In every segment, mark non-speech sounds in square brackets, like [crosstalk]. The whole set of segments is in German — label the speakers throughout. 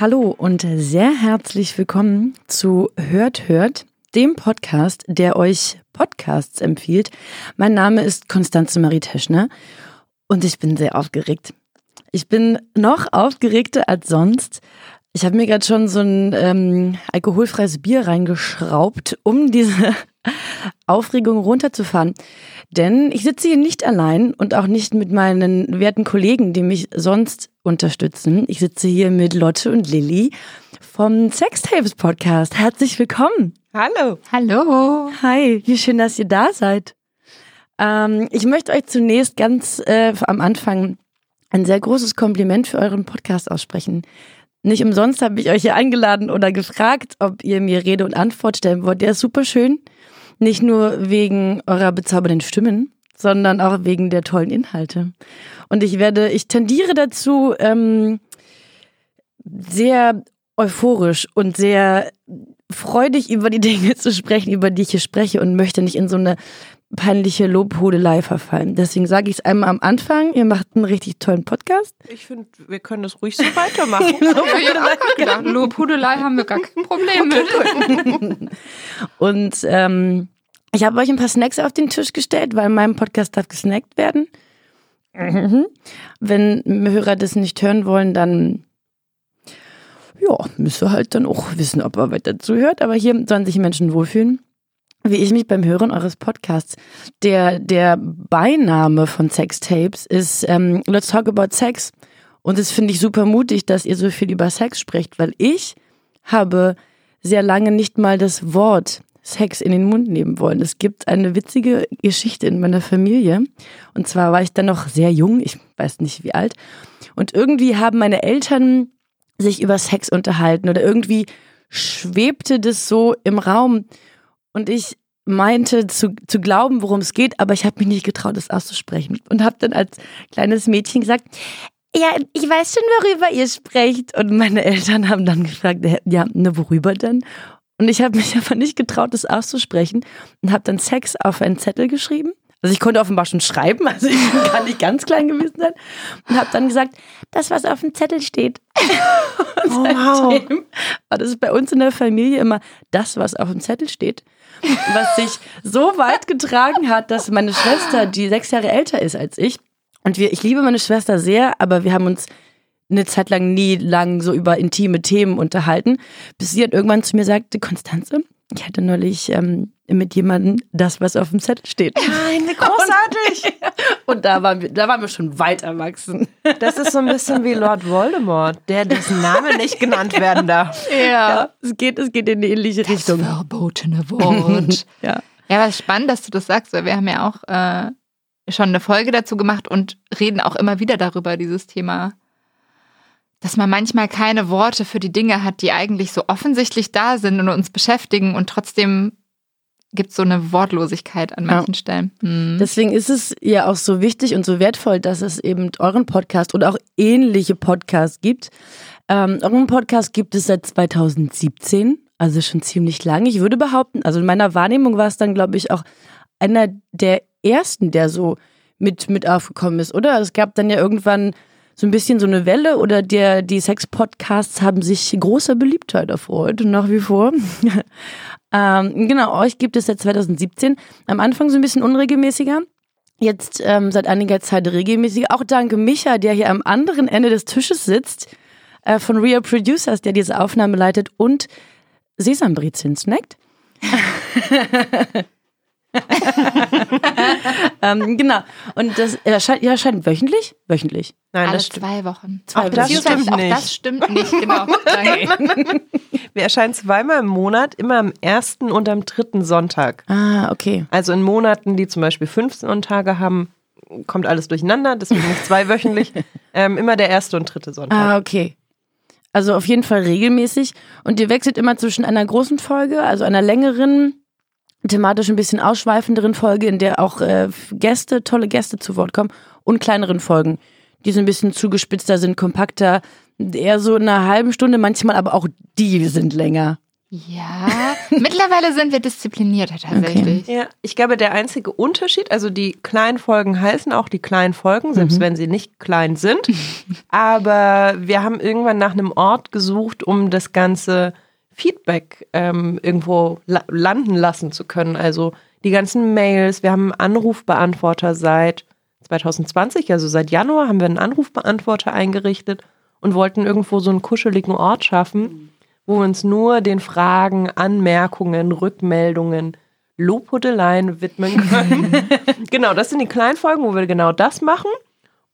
Speaker 1: Hallo und sehr herzlich willkommen zu Hört Hört, dem Podcast, der euch Podcasts empfiehlt. Mein Name ist Konstanze Marie Teschner und ich bin sehr aufgeregt. Ich bin noch aufgeregter als sonst. Ich habe mir gerade schon so ein ähm, alkoholfreies Bier reingeschraubt, um diese [laughs] Aufregung runterzufahren. Denn ich sitze hier nicht allein und auch nicht mit meinen werten Kollegen, die mich sonst unterstützen. Ich sitze hier mit Lotte und Lilly vom Sextapes Podcast. Herzlich willkommen.
Speaker 2: Hallo.
Speaker 3: Hallo.
Speaker 1: Hi, wie schön, dass ihr da seid. Ähm, ich möchte euch zunächst ganz äh, am Anfang ein sehr großes Kompliment für euren Podcast aussprechen. Nicht umsonst habe ich euch hier eingeladen oder gefragt, ob ihr mir Rede und Antwort stellen wollt. Der ist super schön. Nicht nur wegen eurer bezaubernden Stimmen, sondern auch wegen der tollen Inhalte. Und ich werde, ich tendiere dazu, ähm, sehr euphorisch und sehr freudig über die [laughs] Dinge zu sprechen, über die ich hier spreche und möchte nicht in so eine peinliche Lobhudelei verfallen. Deswegen sage ich es einmal am Anfang, ihr macht einen richtig tollen Podcast.
Speaker 2: Ich finde, wir können das ruhig so weitermachen. [laughs]
Speaker 3: ja, Lobhudelei haben wir gar kein Problem mit. [laughs]
Speaker 1: Und ähm, ich habe euch ein paar Snacks auf den Tisch gestellt, weil in meinem Podcast darf gesnackt werden. Mhm. Wenn Hörer das nicht hören wollen, dann ja, müsst ihr halt dann auch wissen, ob er weiter zuhört. Aber hier sollen sich Menschen wohlfühlen wie ich mich beim Hören eures Podcasts. Der, der Beiname von Sextapes ist ähm, Let's Talk About Sex. Und das finde ich super mutig, dass ihr so viel über Sex sprecht, weil ich habe sehr lange nicht mal das Wort Sex in den Mund nehmen wollen. Es gibt eine witzige Geschichte in meiner Familie. Und zwar war ich dann noch sehr jung, ich weiß nicht wie alt. Und irgendwie haben meine Eltern sich über Sex unterhalten oder irgendwie schwebte das so im Raum. Und ich meinte zu, zu glauben, worum es geht, aber ich habe mich nicht getraut, das auszusprechen. Und habe dann als kleines Mädchen gesagt, ja, ich weiß schon, worüber ihr sprecht. Und meine Eltern haben dann gefragt, ja, ne, worüber denn? Und ich habe mich [laughs] aber nicht getraut, das auszusprechen und habe dann Sex auf einen Zettel geschrieben. Also ich konnte offenbar schon schreiben, [laughs] also ich kann nicht ganz klein gewesen sein. Und habe dann gesagt, das, was auf dem Zettel steht. Und [laughs] oh, wow. war das bei uns in der Familie immer das, was auf dem Zettel steht. Was sich so weit getragen hat, dass meine Schwester, die sechs Jahre älter ist als ich, und wir, ich liebe meine Schwester sehr, aber wir haben uns eine Zeit lang nie lang so über intime Themen unterhalten, bis sie dann irgendwann zu mir sagte, Konstanze, ich hatte neulich ähm, mit jemandem das, was auf dem Zettel steht.
Speaker 2: Nein, [laughs] großartig!
Speaker 1: Und, [laughs] und da, waren wir, da waren wir schon weit erwachsen.
Speaker 2: Das ist so ein bisschen wie Lord Voldemort, der dessen Name nicht genannt werden darf.
Speaker 1: Ja, [laughs] ja es, geht, es geht in eine ähnliche
Speaker 3: das
Speaker 1: Richtung.
Speaker 3: Das verbotene Wort.
Speaker 1: ja.
Speaker 3: Ja, aber es ist spannend, dass du das sagst, weil wir haben ja auch äh, schon eine Folge dazu gemacht und reden auch immer wieder darüber, dieses Thema dass man manchmal keine Worte für die Dinge hat, die eigentlich so offensichtlich da sind und uns beschäftigen und trotzdem gibt es so eine Wortlosigkeit an manchen ja. Stellen.
Speaker 1: Mhm. Deswegen ist es ja auch so wichtig und so wertvoll, dass es eben euren Podcast oder auch ähnliche Podcasts gibt. Ähm, euren Podcast gibt es seit 2017, also schon ziemlich lange. Ich würde behaupten, also in meiner Wahrnehmung war es dann, glaube ich, auch einer der ersten, der so mit, mit aufgekommen ist, oder? Es gab dann ja irgendwann so ein bisschen so eine Welle oder der, die Sex-Podcasts haben sich großer Beliebtheit erfreut, nach wie vor. [laughs] ähm, genau, euch gibt es seit 2017. Am Anfang so ein bisschen unregelmäßiger. Jetzt ähm, seit einiger Zeit regelmäßiger. Auch danke Micha, der hier am anderen Ende des Tisches sitzt, äh, von Real Producers, der diese Aufnahme leitet und Sesambrezeln snackt. [laughs] ähm, genau. Und das erscheint, erscheint wöchentlich? Wöchentlich.
Speaker 3: Nein, Alle das zwei Wochen.
Speaker 2: Zwei auch das stimmt
Speaker 3: auch
Speaker 2: nicht.
Speaker 3: das stimmt nicht, genau. [laughs]
Speaker 2: Wir erscheinen zweimal im Monat, immer am ersten und am dritten Sonntag.
Speaker 1: Ah, okay.
Speaker 2: Also in Monaten, die zum Beispiel 15 Sonntage haben, kommt alles durcheinander, deswegen nicht zweiwöchentlich. [laughs] ähm, immer der erste und dritte Sonntag.
Speaker 1: Ah, okay. Also auf jeden Fall regelmäßig. Und ihr wechselt immer zwischen einer großen Folge, also einer längeren, thematisch ein bisschen ausschweifenderen Folge, in der auch äh, Gäste, tolle Gäste zu Wort kommen, und kleineren Folgen, die so ein bisschen zugespitzter sind, kompakter, eher so in einer halben Stunde, manchmal aber auch die sind länger.
Speaker 3: Ja, [laughs] mittlerweile sind wir disziplinierter tatsächlich.
Speaker 2: Ja, ich glaube, der einzige Unterschied, also die kleinen Folgen heißen auch die kleinen Folgen, selbst
Speaker 1: Mhm.
Speaker 2: wenn sie nicht klein sind. [laughs] Aber wir haben irgendwann nach einem Ort gesucht, um das ganze Feedback ähm, irgendwo la landen lassen zu können. Also die ganzen Mails, wir haben einen Anrufbeantworter seit 2020, also seit Januar haben wir einen Anrufbeantworter eingerichtet und wollten irgendwo so einen kuscheligen Ort schaffen, wo wir uns nur den Fragen, Anmerkungen, Rückmeldungen, Lobhudeleien widmen können. [laughs] genau, das sind die kleinen Folgen, wo wir genau das machen.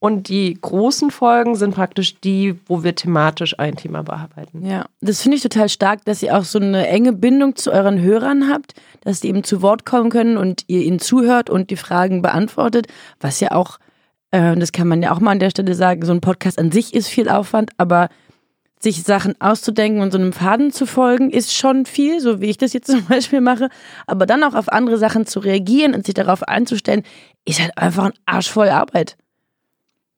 Speaker 2: Und die großen Folgen sind praktisch die, wo wir thematisch ein Thema bearbeiten.
Speaker 1: Ja, das finde ich total stark, dass ihr auch so eine enge Bindung zu euren Hörern habt, dass die eben zu Wort kommen können und ihr ihnen zuhört und die Fragen beantwortet, was ja auch, äh, das kann man ja auch mal an der Stelle sagen, so ein Podcast an sich ist viel Aufwand, aber sich Sachen auszudenken und so einem Faden zu folgen, ist schon viel, so wie ich das jetzt [laughs] zum Beispiel mache. Aber dann auch auf andere Sachen zu reagieren und sich darauf einzustellen, ist halt einfach ein Arsch voll Arbeit.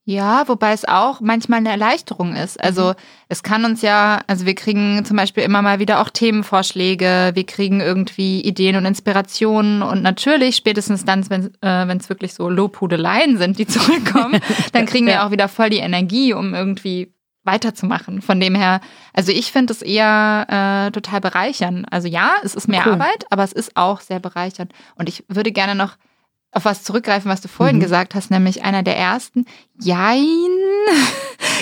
Speaker 3: Ja, wobei es auch manchmal eine Erleichterung ist. Also es kann uns ja, also wir kriegen zum Beispiel immer mal wieder auch Themenvorschläge, wir kriegen irgendwie Ideen und Inspirationen und natürlich spätestens dann, wenn äh, es wirklich so Lobhudeleien sind, die [laughs] zurückkommen, dann [laughs] kriegen wir auch wieder voll die Energie, um irgendwie weiterzumachen. Von dem her, also ich finde es eher äh, total bereichern. Also ja, es ist mehr
Speaker 1: Cool.
Speaker 3: Arbeit, aber es ist auch sehr bereichernd. Und ich würde gerne noch auf was zurückgreifen, was du vorhin
Speaker 1: Mhm.
Speaker 3: gesagt hast, nämlich einer der ersten. Jein.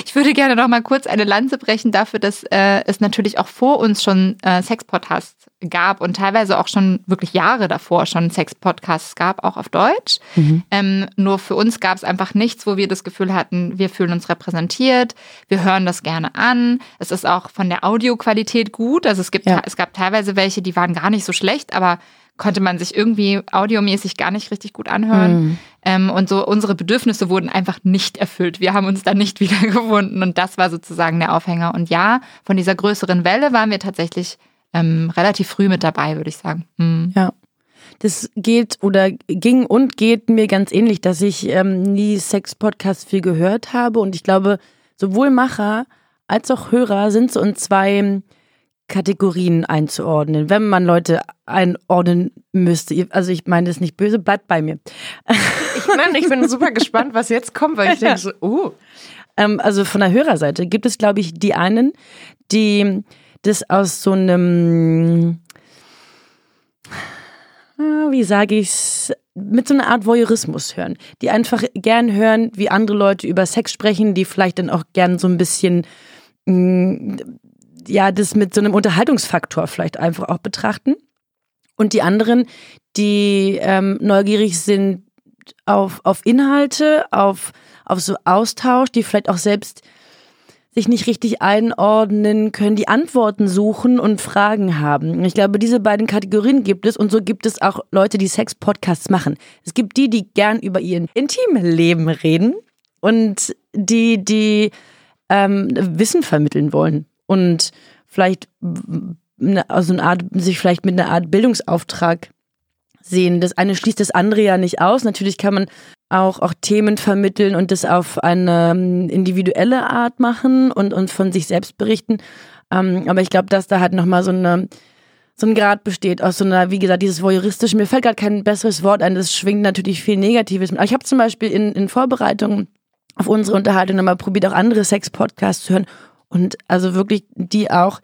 Speaker 3: Ich würde gerne noch mal kurz eine Lanze brechen dafür, dass äh, es natürlich auch vor uns schon äh, Sex-Podcasts gab und teilweise auch schon wirklich Jahre davor schon Sex-Podcasts gab, auch auf Deutsch. Ähm, nur für uns gab es einfach nichts, wo wir das Gefühl hatten, wir fühlen uns repräsentiert, wir hören das gerne an. Es ist auch von der Audioqualität gut. Also es gibt
Speaker 1: Ja.
Speaker 3: es gab teilweise welche, die waren gar nicht so schlecht, aber konnte man sich irgendwie audiomäßig gar nicht richtig gut anhören. Ähm, und so unsere Bedürfnisse wurden einfach nicht erfüllt. Wir haben uns da nicht [laughs] wiedergefunden und das war sozusagen der Aufhänger. Und ja, von dieser größeren Welle waren wir tatsächlich ähm, relativ früh mit dabei, würde ich sagen. Hm.
Speaker 1: Ja. Das geht oder ging und geht mir ganz ähnlich, dass ich ähm, nie Sex-Podcasts viel gehört habe. Und ich glaube, sowohl Macher als auch Hörer sind so in zwei Kategorien einzuordnen, wenn man Leute einordnen müsste. Also ich meine das nicht böse, bleibt bei mir.
Speaker 2: Ich meine, ich bin super gespannt, was jetzt kommt, weil ich denke so, oh, [laughs]
Speaker 1: also von der Hörerseite gibt es, glaube ich, die einen, die das aus so einem, ah, wie sage ich's, mit so einer Art Voyeurismus hören, die einfach gern hören, wie andere Leute über Sex sprechen, die vielleicht dann auch gern so ein bisschen mh, ja, das mit so einem Unterhaltungsfaktor vielleicht einfach auch betrachten. Und die anderen, die ähm, neugierig sind auf, auf Inhalte, auf, auf so Austausch, die vielleicht auch selbst sich nicht richtig einordnen können, die Antworten suchen und Fragen haben. Ich glaube, diese beiden Kategorien gibt es und so gibt es auch Leute, die Sex-Podcasts machen. Es gibt die, die gern über ihr Intimleben reden und die, die ähm, Wissen vermitteln wollen und vielleicht eine, also eine Art, sich vielleicht mit einer Art Bildungsauftrag sehen. Das eine schließt das andere ja nicht aus. Natürlich kann man auch, auch Themen vermitteln und das auf eine ähm, individuelle Art machen und, und von sich selbst berichten. Ähm, aber ich glaube, dass da halt nochmal so eine so ein Grad besteht aus so einer, wie gesagt, dieses voyeuristische. Mir fällt gerade kein besseres Wort ein. Das schwingt natürlich viel Negatives mit. Aber ich habe zum Beispiel in, in Vorbereitung auf unsere Unterhaltung nochmal probiert, auch andere Sex-Podcasts zu hören. Und also wirklich die auch,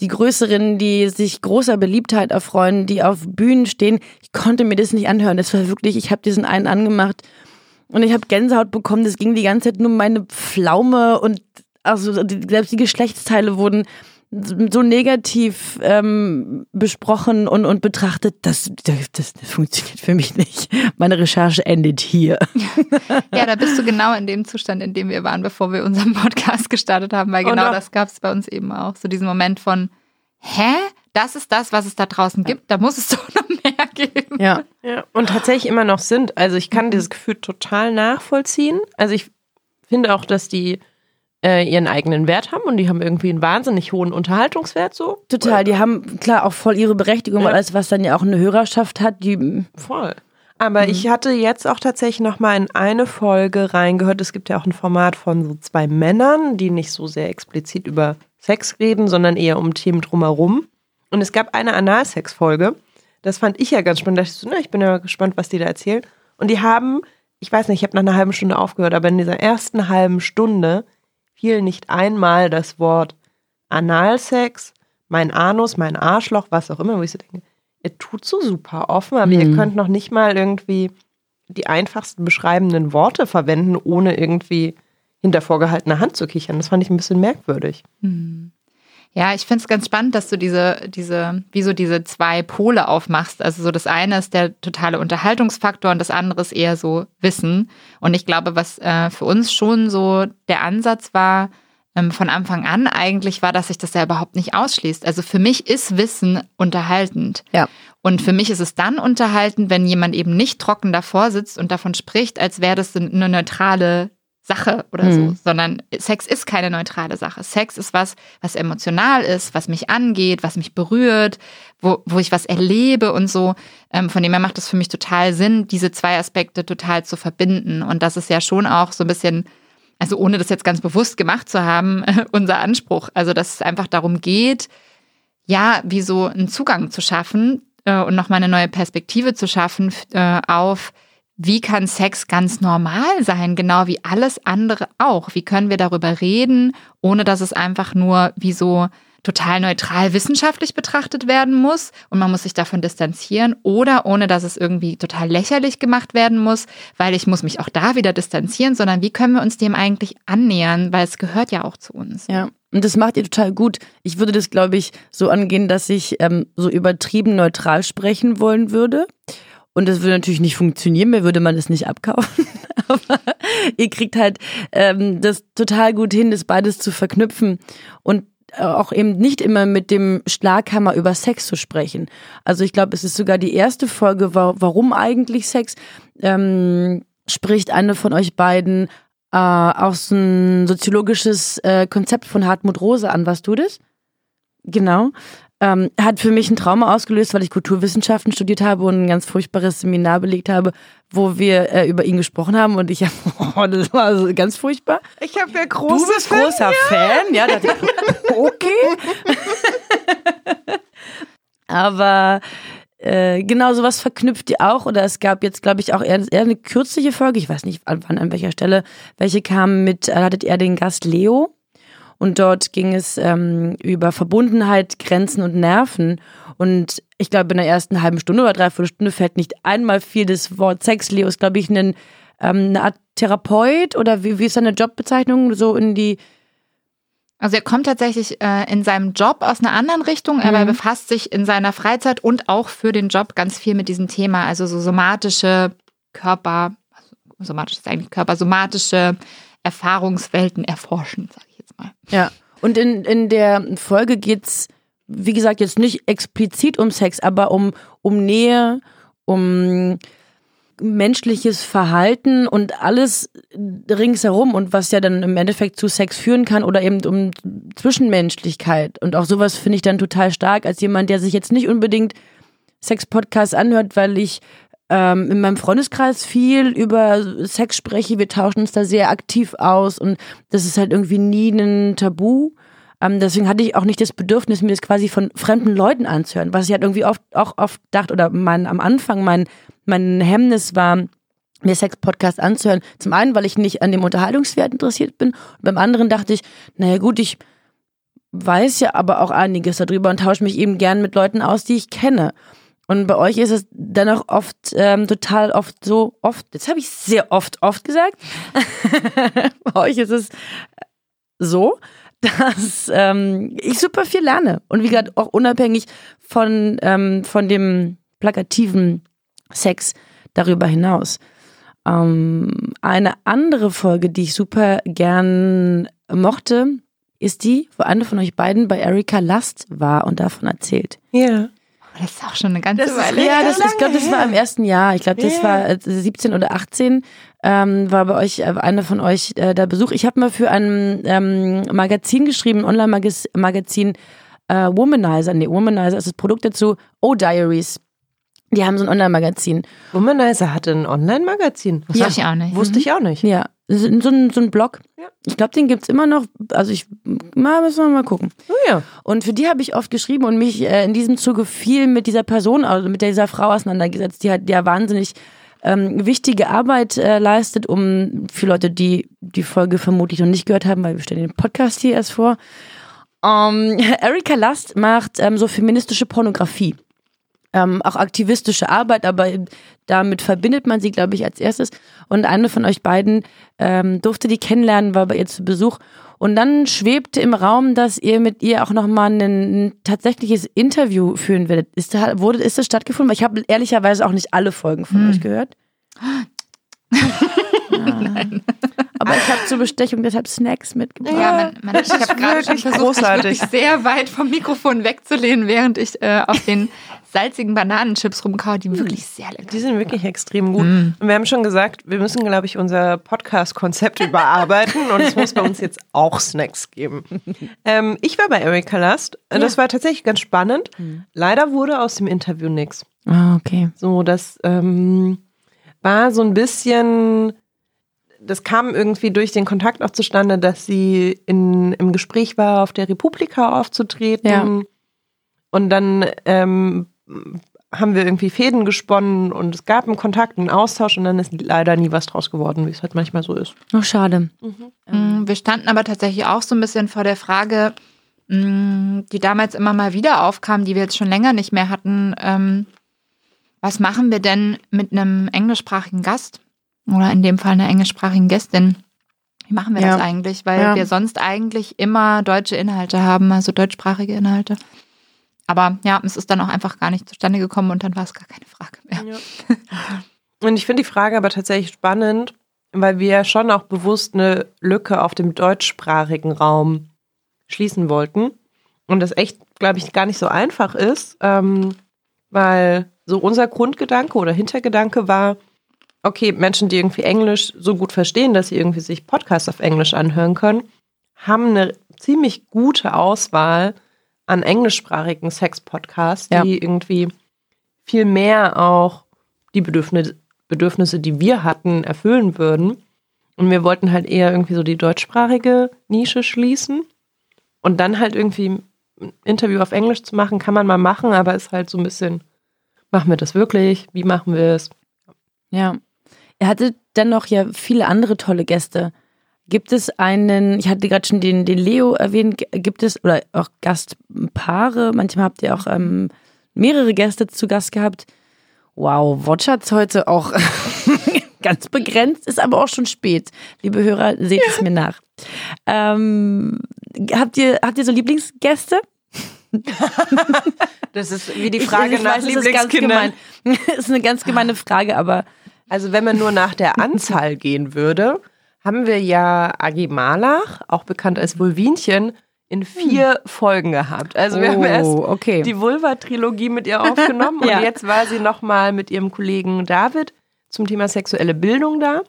Speaker 1: die größeren, die sich großer Beliebtheit erfreuen, die auf Bühnen stehen. Ich konnte mir das nicht anhören. Das war wirklich, ich habe diesen einen angemacht und ich habe Gänsehaut bekommen. Das ging die ganze Zeit nur um meine Pflaume und also selbst die Geschlechtsteile wurden so negativ ähm, besprochen und, und betrachtet, das, das, das funktioniert für mich nicht. Meine Recherche endet hier. [laughs]
Speaker 3: Ja, da bist du genau in dem Zustand, in dem wir waren, bevor wir unseren Podcast gestartet haben, weil genau das gab es bei uns eben auch. So diesen Moment von, hä? Das ist das, was es da draußen gibt? Da muss es [laughs] doch noch mehr geben.
Speaker 1: Ja.
Speaker 2: Ja, und tatsächlich immer noch sind. Also ich kann dieses Gefühl total nachvollziehen. Also ich finde auch, dass die äh, ihren eigenen Wert haben und die haben irgendwie einen wahnsinnig hohen Unterhaltungswert so.
Speaker 1: Total, die haben klar auch voll ihre Berechtigung,
Speaker 2: Ja.
Speaker 1: alles, was dann ja auch eine Hörerschaft hat, die
Speaker 2: Voll. Aber ich hatte jetzt auch tatsächlich noch mal in eine Folge reingehört. Es gibt ja auch ein Format von so zwei Männern, die nicht so sehr explizit über Sex reden, sondern eher um Themen drumherum. Und es gab eine Analsex-Folge. Das fand ich ja ganz spannend. Da dachte ich so, na, ich bin ja gespannt, was die da erzählen. Und die haben, ich weiß nicht, ich habe nach einer halben Stunde aufgehört, aber in dieser ersten halben Stunde fiel nicht einmal das Wort Analsex, mein Anus, mein Arschloch, was auch immer, wo ich so denke, ihr tut so super offen, aber ihr
Speaker 1: Mhm.
Speaker 2: könnt noch nicht mal irgendwie die einfachsten beschreibenden Worte verwenden, ohne irgendwie hinter vorgehaltener Hand zu kichern. Das fand ich ein bisschen merkwürdig.
Speaker 3: Ja, ich finde es ganz spannend, dass du diese, diese, wie so diese zwei Pole aufmachst. Also so das eine ist der totale Unterhaltungsfaktor und das andere ist eher so Wissen. Und ich glaube, was äh, für uns schon so der Ansatz war, ähm, von Anfang an eigentlich war, dass sich das ja überhaupt nicht ausschließt. Also für mich ist Wissen unterhaltend.
Speaker 1: Ja.
Speaker 3: Und für mich ist es dann unterhaltend, wenn jemand eben nicht trocken davor sitzt und davon spricht, als wäre das eine neutrale Sache oder so,
Speaker 1: Mhm.
Speaker 3: sondern Sex ist keine neutrale Sache. Sex ist was, was emotional ist, was mich angeht, was mich berührt, wo, wo ich was erlebe und so. Ähm, von dem her macht es für mich total Sinn, diese zwei Aspekte total zu verbinden. Und das ist ja schon auch so ein bisschen, also ohne das jetzt ganz bewusst gemacht zu haben, [laughs] unser Anspruch. Also, dass es einfach darum geht, ja, wie so einen Zugang zu schaffen äh, und nochmal eine neue Perspektive zu schaffen äh, auf, wie kann Sex ganz normal sein, genau wie alles andere auch. Wie können wir darüber reden, ohne dass es einfach nur wie so total neutral wissenschaftlich betrachtet werden muss und man muss sich davon distanzieren oder ohne dass es irgendwie total lächerlich gemacht werden muss, weil ich muss mich auch da wieder distanzieren, sondern wie können wir uns dem eigentlich annähern, weil es gehört ja auch zu uns.
Speaker 1: Ja, und das macht ihr total gut. Ich würde das, glaube ich, so angehen, dass ich ähm, so übertrieben neutral sprechen wollen würde. Und das würde natürlich nicht funktionieren, mir würde man das nicht abkaufen. [laughs] Aber ihr kriegt halt ähm, das total gut hin, das beides zu verknüpfen und äh, auch eben nicht immer mit dem Schlaghammer über Sex zu sprechen. Also ich glaube, es ist sogar die erste Folge, wa warum eigentlich Sex, ähm, spricht eine von euch beiden äh, auch so ein soziologisches äh, Konzept von Hartmut Rose an. Warst du das? Genau. Ähm, hat für mich ein Trauma ausgelöst, weil ich Kulturwissenschaften studiert habe und ein ganz furchtbares Seminar belegt habe, wo wir äh, über ihn gesprochen haben und ich [laughs] oh, das war so ganz furchtbar.
Speaker 2: Ich habe ja
Speaker 1: Du
Speaker 2: große
Speaker 1: bist großer Fan, ja, ich, [laughs] okay. Aber äh, genau sowas verknüpft ihr auch. Oder es gab jetzt, glaube ich, auch eher, eher eine kürzliche Folge, ich weiß nicht an wann, an welcher Stelle, welche kam mit, äh, hattet ihr den Gast Leo. Und dort ging es ähm, über Verbundenheit, Grenzen und Nerven. Und ich glaube, in der ersten halben Stunde oder dreiviertel Stunde fällt nicht einmal viel das Wort Sex. Leo ist, glaube ich, ein, ähm, eine Art Therapeut oder wie, wie ist seine Jobbezeichnung? So in die
Speaker 3: Also er kommt tatsächlich äh, in seinem Job aus einer anderen Richtung, aber er
Speaker 1: Mhm.
Speaker 3: befasst sich in seiner Freizeit und auch für den Job ganz viel mit diesem Thema, also so somatische Körper, also somatisch ist eigentlich Körper, somatische Erfahrungswelten erforschen, sage ich mal.
Speaker 1: Ja, und in, in der Folge geht's, wie gesagt, jetzt nicht explizit um Sex, aber um, um Nähe, um menschliches Verhalten und alles ringsherum und was ja dann im Endeffekt zu Sex führen kann oder eben um Zwischenmenschlichkeit. Und auch sowas finde ich dann total stark als jemand, der sich jetzt nicht unbedingt Sex-Podcasts anhört, weil ich ähm, in meinem Freundeskreis viel über Sex spreche. Wir tauschen uns da sehr aktiv aus und das ist halt irgendwie nie ein Tabu. Ähm, deswegen hatte ich auch nicht das Bedürfnis, mir das quasi von fremden Leuten anzuhören, was ich halt irgendwie oft auch oft dachte oder mein am Anfang mein mein Hemmnis war, mir Sex-Podcast anzuhören. Zum einen, weil ich nicht an dem Unterhaltungswert interessiert bin. Und beim anderen dachte ich, naja gut, ich weiß ja aber auch einiges darüber und tausche mich eben gern mit Leuten aus, die ich kenne. Und bei euch ist es dennoch oft, ähm, total oft so, oft, jetzt habe ich sehr oft, oft gesagt. [laughs] bei euch ist es so, [laughs] dass ähm, ich super viel lerne. Und wie gesagt, auch unabhängig von, ähm, von dem plakativen Sex darüber hinaus. Ähm, eine andere Folge, die ich super gern mochte, ist die, wo eine von euch beiden bei Erika Last war und davon erzählt.
Speaker 2: Ja.
Speaker 3: Oh, das ist auch schon eine ganze
Speaker 2: Das
Speaker 3: Weile.
Speaker 1: Ja,
Speaker 2: Ja,
Speaker 1: das, ich glaube, das war im ersten Jahr. Ich glaube, das
Speaker 2: Ja.
Speaker 1: war äh, 17 oder 18. ähm, war bei euch, äh, eine von euch äh, da Besuch. Ich habe mal für ein ähm, Magazin geschrieben, ein Online-Magazin, äh, Womanizer, nee, Womanizer ist das Produkt dazu, Oh Diaries. Die haben so ein Online-Magazin.
Speaker 2: Womanizer hatte ein Online-Magazin.
Speaker 3: Das weiß ich auch nicht.
Speaker 2: Wusste ich auch nicht.
Speaker 1: Ja, so, ein, so ein Blog.
Speaker 2: Ja.
Speaker 1: Ich glaube, den gibt's immer noch. Also ich, mal müssen wir mal gucken.
Speaker 2: Oh ja.
Speaker 1: Und für die habe ich oft geschrieben und mich äh, in diesem Zuge viel mit dieser Person, also mit dieser Frau auseinandergesetzt, die halt ja wahnsinnig ähm, wichtige Arbeit äh, leistet, um für Leute, die die Folge vermutlich noch nicht gehört haben, weil wir stellen den Podcast hier erst vor. Ähm, [laughs] Erika Last macht ähm, so feministische Pornografie. Ähm, auch aktivistische Arbeit, aber damit verbindet man sie, glaube ich, als erstes. Und eine von euch beiden ähm, durfte die kennenlernen, war bei ihr zu Besuch. Und dann schwebte im Raum, dass ihr mit ihr auch nochmal ein, ein tatsächliches Interview führen werdet. Ist, da, wurde, ist das stattgefunden? Weil ich habe ehrlicherweise auch nicht alle Folgen von euch gehört. Nein. Aber ich habe zur Bestechung deshalb Snacks mitgebracht.
Speaker 3: Ja, man, man, ich habe gerade schon versucht,
Speaker 2: großartig.
Speaker 3: mich wirklich sehr weit vom Mikrofon wegzulehnen, während ich äh, auf den salzigen Bananenchips rumkaue, die wirklich sehr lecker
Speaker 2: Die sind wirklich extrem gut. Und wir haben schon gesagt, wir müssen, glaube ich, unser Podcast-Konzept [laughs] überarbeiten und es muss bei uns jetzt auch Snacks geben. [laughs] Ähm, ich war bei Erika Last. Das war tatsächlich ganz spannend. Leider wurde aus dem Interview nichts.
Speaker 1: Ah, okay.
Speaker 2: So, das ähm, war so ein bisschen, das kam irgendwie durch den Kontakt auch zustande, dass sie in, im Gespräch war, auf der Republika aufzutreten.
Speaker 1: Ja.
Speaker 2: Und dann ähm, haben wir irgendwie Fäden gesponnen und es gab einen Kontakt, einen Austausch und dann ist leider nie was draus geworden, wie es halt manchmal so ist.
Speaker 1: Oh, schade.
Speaker 3: Mm, Wir standen aber tatsächlich auch so ein bisschen vor der Frage, mm, die damals immer mal wieder aufkam, die wir jetzt schon länger nicht mehr hatten. Ähm, was machen wir denn mit einem englischsprachigen Gast? Oder in dem Fall einer englischsprachigen Gästin? Wie machen wir
Speaker 1: Ja.
Speaker 3: das eigentlich? Weil
Speaker 1: Ja.
Speaker 3: wir sonst eigentlich immer deutsche Inhalte haben, also deutschsprachige Inhalte. Aber ja, es ist dann auch einfach gar nicht zustande gekommen und dann war es gar keine Frage mehr.
Speaker 2: Und ich finde die Frage aber tatsächlich spannend, weil wir ja schon auch bewusst eine Lücke auf dem deutschsprachigen Raum schließen wollten. Und das echt, glaube ich, gar nicht so einfach ist, ähm, weil so unser Grundgedanke oder Hintergedanke war, okay, Menschen, die irgendwie Englisch so gut verstehen, dass sie irgendwie sich Podcasts auf Englisch anhören können, haben eine ziemlich gute Auswahl an englischsprachigen Sex-Podcasts,
Speaker 1: Ja.
Speaker 2: die irgendwie viel mehr auch die Bedürfnisse, Bedürfnisse, die wir hatten, erfüllen würden. Und wir wollten halt eher irgendwie so die deutschsprachige Nische schließen. Und dann halt irgendwie ein Interview auf Englisch zu machen, kann man mal machen, aber ist halt so ein bisschen, machen wir das wirklich? Wie machen wir es?
Speaker 1: Ja. Er hatte dennoch ja viele andere tolle Gäste. Gibt es einen, ich hatte gerade schon den, den Leo erwähnt, gibt es, oder auch Gastpaare, manchmal habt ihr auch ähm, mehrere Gäste zu Gast gehabt. Wow, Wortschatz heute auch [laughs] ganz begrenzt, ist aber auch schon spät. Liebe Hörer, seht es mir nach. Ähm, habt, ihr, habt ihr so Lieblingsgäste? [laughs]
Speaker 2: Das ist wie die
Speaker 1: Ich-
Speaker 2: Frage
Speaker 1: ich
Speaker 2: nach
Speaker 1: weiß, ist
Speaker 2: Lieblingskindern.
Speaker 1: gemein. [laughs] ist eine ganz gemeine Frage, aber
Speaker 2: Also wenn man nur nach der Anzahl gehen würde, haben wir ja Agi Malach, auch bekannt als Vulvinchen, in vier Folgen gehabt. Also wir haben erst
Speaker 1: Oh, okay.
Speaker 2: die Vulva-Trilogie mit ihr aufgenommen [laughs]
Speaker 1: Ja.
Speaker 2: und jetzt war sie nochmal mit ihrem Kollegen David zum Thema sexuelle Bildung da.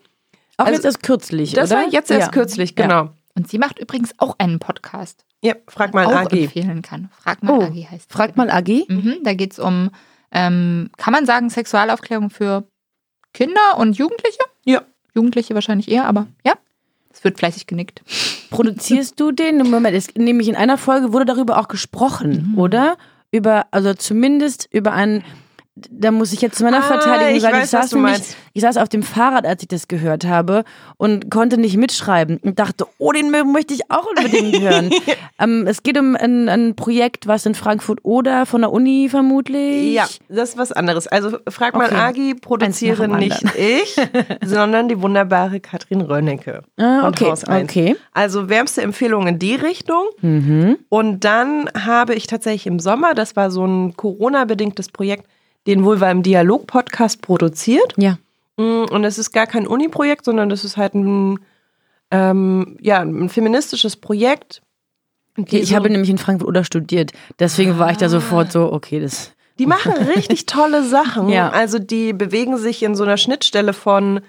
Speaker 1: auch
Speaker 2: also-
Speaker 1: jetzt erst kürzlich,
Speaker 2: Das
Speaker 1: oder?
Speaker 2: war jetzt erst
Speaker 1: Ja.
Speaker 2: kürzlich,
Speaker 1: Ja.
Speaker 2: genau.
Speaker 3: Und sie macht übrigens auch einen Podcast,
Speaker 2: Ja, frag mal
Speaker 3: auch
Speaker 2: Agi.
Speaker 3: empfehlen kann. Frag mal
Speaker 1: Oh,
Speaker 3: Agi heißt.
Speaker 1: Fragt mal Agi.
Speaker 3: Mhm, da geht es um, ähm, kann man sagen, Sexualaufklärung für Kinder und Jugendliche?
Speaker 2: Ja.
Speaker 3: Jugendliche wahrscheinlich eher, aber ja. Es wird fleißig genickt.
Speaker 1: Produzierst du den? Moment, es, nämlich in einer Folge wurde darüber auch gesprochen,
Speaker 2: Mhm.
Speaker 1: oder? Über, also zumindest über einen, da muss ich jetzt zu meiner
Speaker 2: Ah,
Speaker 1: Verteidigung
Speaker 2: ich
Speaker 1: sagen,
Speaker 2: weiß,
Speaker 1: ich, saß nämlich, ich saß auf dem Fahrrad, als ich das gehört habe und konnte nicht mitschreiben und dachte, oh, den möchte ich auch unbedingt [laughs] hören. ähm, es geht um ein, ein Projekt, was in Frankfurt oder von der Uni vermutlich.
Speaker 2: Ja, das ist was anderes. Also frag mal
Speaker 1: Okay.
Speaker 2: Agi, produziere nicht ich, [laughs] sondern die wunderbare Katrin Rönnecke.
Speaker 1: Ah, okay, okay.
Speaker 2: Also wärmste Empfehlung in die Richtung.
Speaker 1: Mhm.
Speaker 2: Und dann habe ich tatsächlich im Sommer, das war so ein Corona-bedingtes Projekt, den Vulva im Dialog-Podcast produziert.
Speaker 1: Ja.
Speaker 2: Mm, Und es ist gar kein Uni-Projekt, sondern das ist halt ein, ähm, ja, ein feministisches Projekt.
Speaker 1: Ich
Speaker 2: so-
Speaker 1: habe nämlich in Frankfurt oder studiert, deswegen war ich da sofort so, okay, das.
Speaker 2: Die machen [laughs] richtig tolle Sachen.
Speaker 1: Ja.
Speaker 2: Also die bewegen sich in so einer Schnittstelle von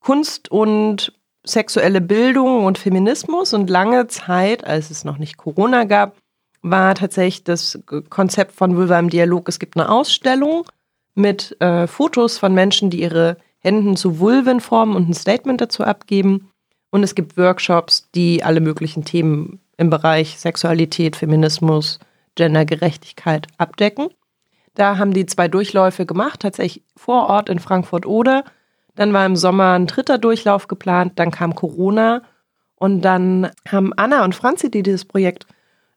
Speaker 2: Kunst und sexuelle Bildung und Feminismus. Und lange Zeit, als es noch nicht Corona gab, war tatsächlich das Konzept von Vulva im Dialog. Es gibt eine Ausstellung mit äh, Fotos von Menschen, die ihre Händen zu Vulven formen und ein Statement dazu abgeben. Und es gibt Workshops, die alle möglichen Themen im Bereich Sexualität, Feminismus, Gendergerechtigkeit abdecken. Da haben die zwei Durchläufe gemacht, tatsächlich vor Ort in Frankfurt oder. Dann war im Sommer ein dritter Durchlauf geplant, dann kam Corona und dann haben Anna und Franzi, die dieses Projekt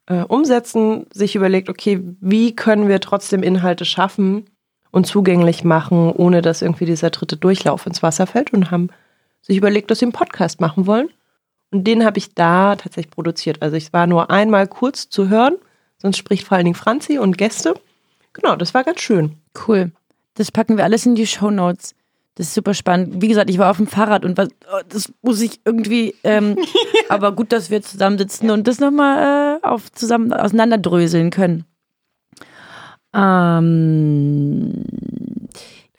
Speaker 2: äh, umsetzen, sich überlegt, okay, wie können wir trotzdem Inhalte schaffen und zugänglich machen, ohne dass irgendwie dieser dritte Durchlauf ins Wasser fällt und haben sich überlegt, dass sie einen Podcast machen wollen. Und den habe ich da tatsächlich produziert. Also ich war nur einmal kurz zu hören, sonst spricht vor allen Dingen Franzi und Gäste. Genau, das war ganz schön.
Speaker 1: Cool. Das packen wir alles in die Show Notes. Das ist super spannend. Wie gesagt, ich war auf dem Fahrrad und was, oh, das muss ich irgendwie. Ähm, [laughs] aber gut, dass wir zusammensitzen und das nochmal äh, auf zusammen auseinanderdröseln können. Ähm,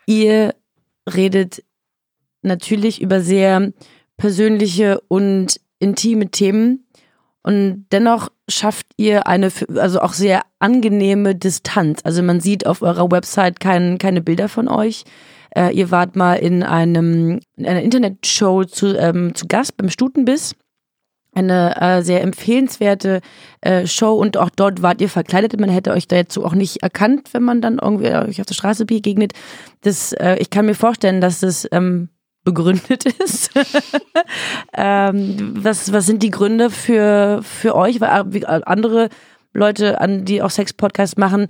Speaker 1: ihr redet natürlich über sehr persönliche und intime Themen und dennoch schafft ihr eine, also auch sehr angenehme Distanz. Also man sieht auf eurer Website kein, keine Bilder von euch. Äh, ihr wart mal in einem in einer Internetshow zu, ähm, zu Gast beim Stutenbiss. Eine äh, sehr empfehlenswerte äh, Show und auch dort wart ihr verkleidet. Man hätte euch dazu auch nicht erkannt, wenn man dann irgendwie euch auf der Straße begegnet. Das, äh, ich kann mir vorstellen, dass das ähm, begründet [laughs] ist. ähm, was, was sind die Gründe für, für euch? Weil äh, andere Leute, an die auch Sex-Podcasts machen,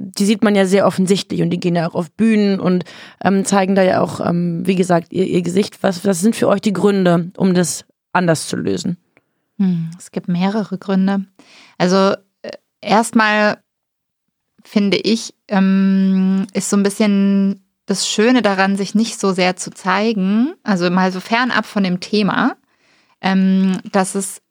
Speaker 1: die sieht man ja sehr offensichtlich und die gehen ja auch auf Bühnen und ähm, zeigen da ja auch, ähm, wie gesagt, ihr, ihr Gesicht. Was, was sind für euch die Gründe, um das anders zu lösen?
Speaker 3: Hm, es gibt mehrere Gründe. Also äh, erstmal finde ich, ähm, ist so ein bisschen das Schöne daran, sich nicht so sehr zu zeigen, also mal so fernab von dem Thema, ähm, dass es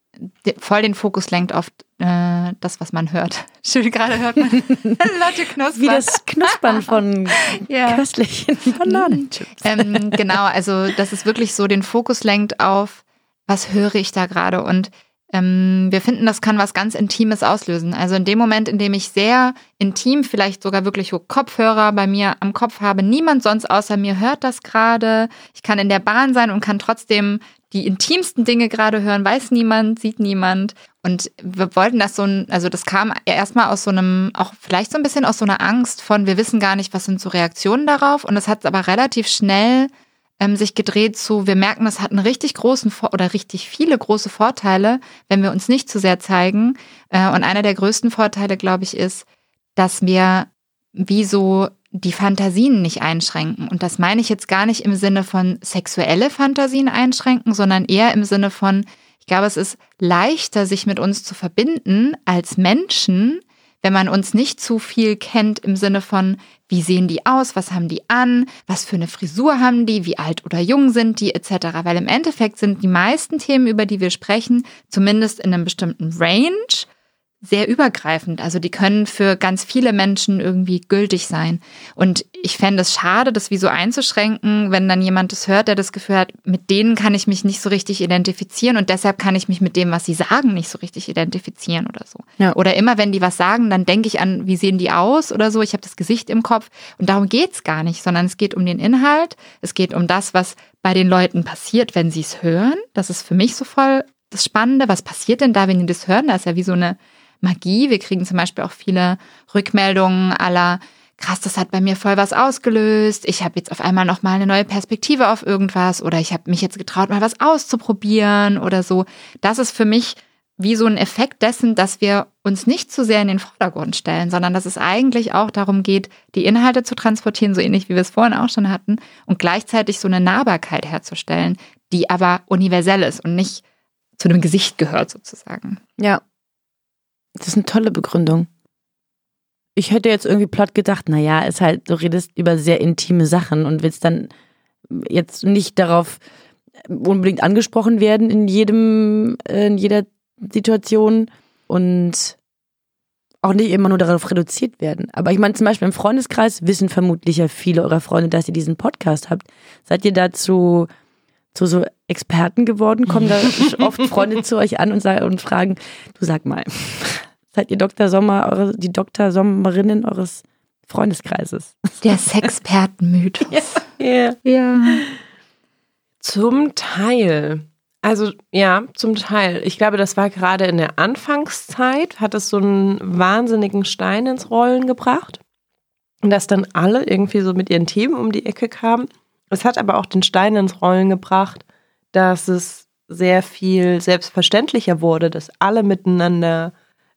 Speaker 3: voll den Fokus lenkt auf äh, das, was man hört. [laughs] Schön, gerade hört man [laughs]
Speaker 1: Leute knuspern. Wie das Knuspern [laughs] von ja. köstlichen Bananenchips.
Speaker 3: Ähm, genau, also dass es wirklich so den Fokus lenkt auf, was höre ich da gerade und ähm, wir finden, das kann was ganz Intimes auslösen. Also in dem Moment, in dem ich sehr intim, vielleicht sogar wirklich Kopfhörer bei mir am Kopf habe, niemand sonst außer mir hört das gerade. Ich kann in der Bahn sein und kann trotzdem die intimsten Dinge gerade hören, weiß niemand, sieht niemand. Und wir wollten das so, also das kam erstmal aus so einem, auch vielleicht so ein bisschen aus so einer Angst von, wir wissen gar nicht, was sind so Reaktionen darauf. Und es hat aber relativ schnell ähm, sich gedreht zu, wir merken, das hat einen richtig großen oder richtig viele große Vorteile, wenn wir uns nicht zu sehr zeigen. Äh, und einer der größten Vorteile, glaube ich, ist, dass wir wie so die Fantasien nicht einschränken. Und das meine ich jetzt gar nicht im Sinne von sexuelle Fantasien einschränken, sondern eher im Sinne von, ich glaube, es ist leichter, sich mit uns zu verbinden als Menschen, wenn man uns nicht zu viel kennt im Sinne von, wie sehen die aus, was haben die an, was für eine Frisur haben die, wie alt oder jung sind die, etc. Weil im Endeffekt sind die meisten Themen, über die wir sprechen, zumindest in einem bestimmten Range, sehr übergreifend. Also die können für ganz viele Menschen irgendwie gültig sein. Und ich fände es schade, das wie so einzuschränken, wenn dann jemand das hört, der das Gefühl hat, mit denen kann ich mich nicht so richtig identifizieren und deshalb kann ich mich mit dem, was sie sagen, nicht so richtig identifizieren oder so. Ja. Oder immer, wenn die was sagen, dann denke ich an, wie sehen die aus oder so. Ich habe das Gesicht im Kopf. Und darum geht's gar nicht, sondern es geht um den Inhalt. Es geht um das, was bei den Leuten passiert, wenn sie es hören. Das ist für mich so voll das Spannende. Was passiert denn da, wenn die das hören? Da ist ja wie so eine Magie. Wir kriegen zum Beispiel auch viele Rückmeldungen aller, krass, das hat bei mir voll was ausgelöst. Ich habe jetzt auf einmal noch mal eine neue Perspektive auf irgendwas oder ich habe mich jetzt getraut, mal was auszuprobieren oder so. Das ist für mich wie so ein Effekt dessen, dass wir uns nicht zu sehr in den Vordergrund stellen, sondern dass es eigentlich auch darum geht, die Inhalte zu transportieren, so ähnlich wie wir es vorhin auch schon hatten, und gleichzeitig so eine Nahbarkeit herzustellen, die aber universell ist und nicht zu dem Gesicht gehört sozusagen.
Speaker 1: Ja, das ist eine tolle Begründung. Ich hätte jetzt irgendwie platt gedacht, naja, ist halt, du redest über sehr intime Sachen und willst dann jetzt nicht darauf unbedingt angesprochen werden in jedem, in jeder Situation und auch nicht immer nur darauf reduziert werden. Aber ich meine, zum Beispiel im Freundeskreis wissen vermutlich ja viele eurer Freunde, dass ihr diesen Podcast habt. Seid ihr dazu zu so Experten geworden? Kommen da [laughs] oft Freunde zu euch an und, sagen, und fragen, du sag mal, [laughs] seid ihr Dr. Sommer, eure, die Dr. Sommerinnen eures Freundeskreises?
Speaker 3: Der Sexpertenmythos. [laughs]
Speaker 2: Ja.
Speaker 3: ja.
Speaker 2: Zum Teil. Also ja, zum Teil. Ich glaube, das war gerade in der Anfangszeit, hat es so einen wahnsinnigen Stein ins Rollen gebracht. Und dass dann alle irgendwie so mit ihren Themen um die Ecke kamen. Es hat aber auch den Stein ins Rollen gebracht, dass es sehr viel selbstverständlicher wurde, dass alle miteinander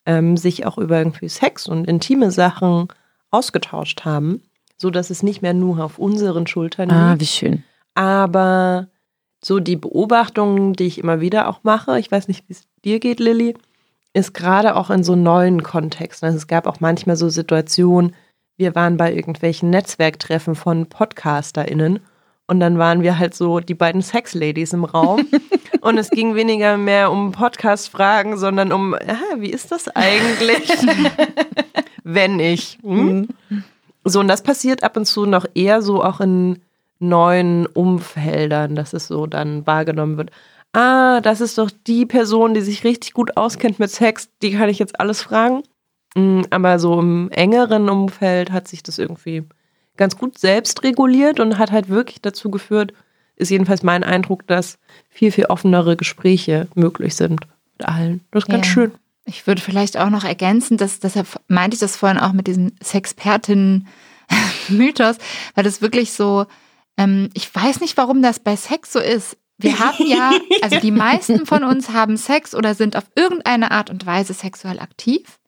Speaker 2: ähm, sich auch über irgendwie Sex und intime Sachen ausgetauscht haben, so dass es nicht mehr nur auf unseren Schultern liegt.
Speaker 1: Ah, wie schön.
Speaker 2: Aber so die Beobachtungen, die ich immer wieder auch mache, ich weiß nicht, wie es dir geht, Lilly, ist gerade auch in so neuen Kontexten. Also es gab auch manchmal so Situationen, wir waren bei irgendwelchen Netzwerktreffen von PodcasterInnen und dann waren wir halt so die beiden Sexladies im Raum. [laughs] und es ging weniger mehr um Podcast-Fragen, sondern um, ah, wie ist das eigentlich, [laughs] wenn ich? Hm? So, und das passiert ab und zu noch eher so auch in neuen Umfeldern, dass es so dann wahrgenommen wird. Ah, das ist doch die Person, die sich richtig gut auskennt mit Sex, die kann ich jetzt alles fragen. Mm, Aber so im engeren Umfeld hat sich das irgendwie ganz gut selbst reguliert und hat halt wirklich dazu geführt, ist jedenfalls mein Eindruck, dass viel, viel offenere Gespräche möglich sind mit allen. Das ist ganz
Speaker 3: Ja.
Speaker 2: schön.
Speaker 3: Ich würde vielleicht auch noch ergänzen, dass deshalb meinte ich das vorhin auch mit diesem Sexpertin-Mythos, weil das wirklich so, ähm, ich weiß nicht, warum das bei Sex so ist. Wir haben ja, also die meisten von uns haben Sex oder sind auf irgendeine Art und Weise sexuell aktiv.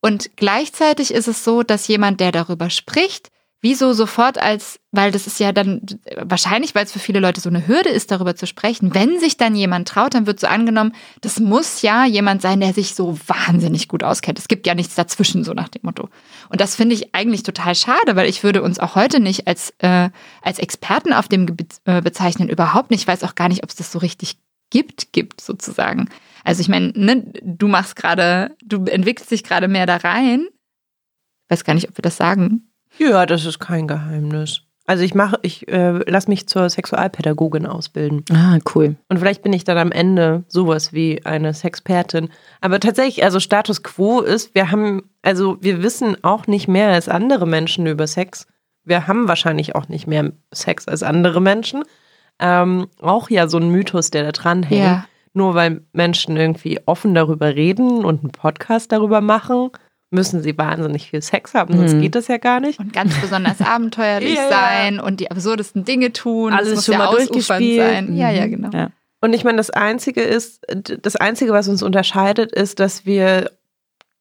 Speaker 3: Und gleichzeitig ist es so, dass jemand, der darüber spricht, wieso sofort als, weil das ist ja dann wahrscheinlich, weil es für viele Leute so eine Hürde ist, darüber zu sprechen. Wenn sich dann jemand traut, dann wird so angenommen, das muss ja jemand sein, der sich so wahnsinnig gut auskennt. Es gibt ja nichts dazwischen, so nach dem Motto. Und das finde ich eigentlich total schade, weil ich würde uns auch heute nicht als, äh, als Experten auf dem Gebiet äh, bezeichnen, überhaupt nicht. Ich weiß auch gar nicht, ob es das so richtig gibt, gibt sozusagen. Also ich meine, ne, du machst gerade, du entwickelst dich gerade mehr da rein. Weiß gar nicht, ob wir das sagen.
Speaker 2: Ja, das ist kein Geheimnis. Also ich mache, ich äh, lasse mich zur Sexualpädagogin ausbilden.
Speaker 1: Ah, cool.
Speaker 2: Und vielleicht bin ich dann am Ende sowas wie eine Sexpertin. Aber tatsächlich, also Status quo ist, wir haben, also wir wissen auch nicht mehr als andere Menschen über Sex. Wir haben wahrscheinlich auch nicht mehr Sex als andere Menschen. Ähm, auch ja so ein Mythos, der da dran hängt.
Speaker 3: Ja.
Speaker 2: Nur weil Menschen irgendwie offen darüber reden und einen Podcast darüber machen, müssen sie wahnsinnig viel Sex haben, sonst
Speaker 1: Mhm.
Speaker 2: geht das ja gar nicht.
Speaker 3: Und ganz besonders [laughs] abenteuerlich
Speaker 2: Ja, ja.
Speaker 3: sein und die absurdesten Dinge tun.
Speaker 1: Alles
Speaker 3: das muss
Speaker 1: schon
Speaker 3: ja
Speaker 1: mal durchgespielt.
Speaker 3: sein. Ja, ja,
Speaker 1: Mhm.
Speaker 3: genau.
Speaker 1: Ja.
Speaker 2: Und ich meine, das Einzige ist, das Einzige, was uns unterscheidet, ist, dass wir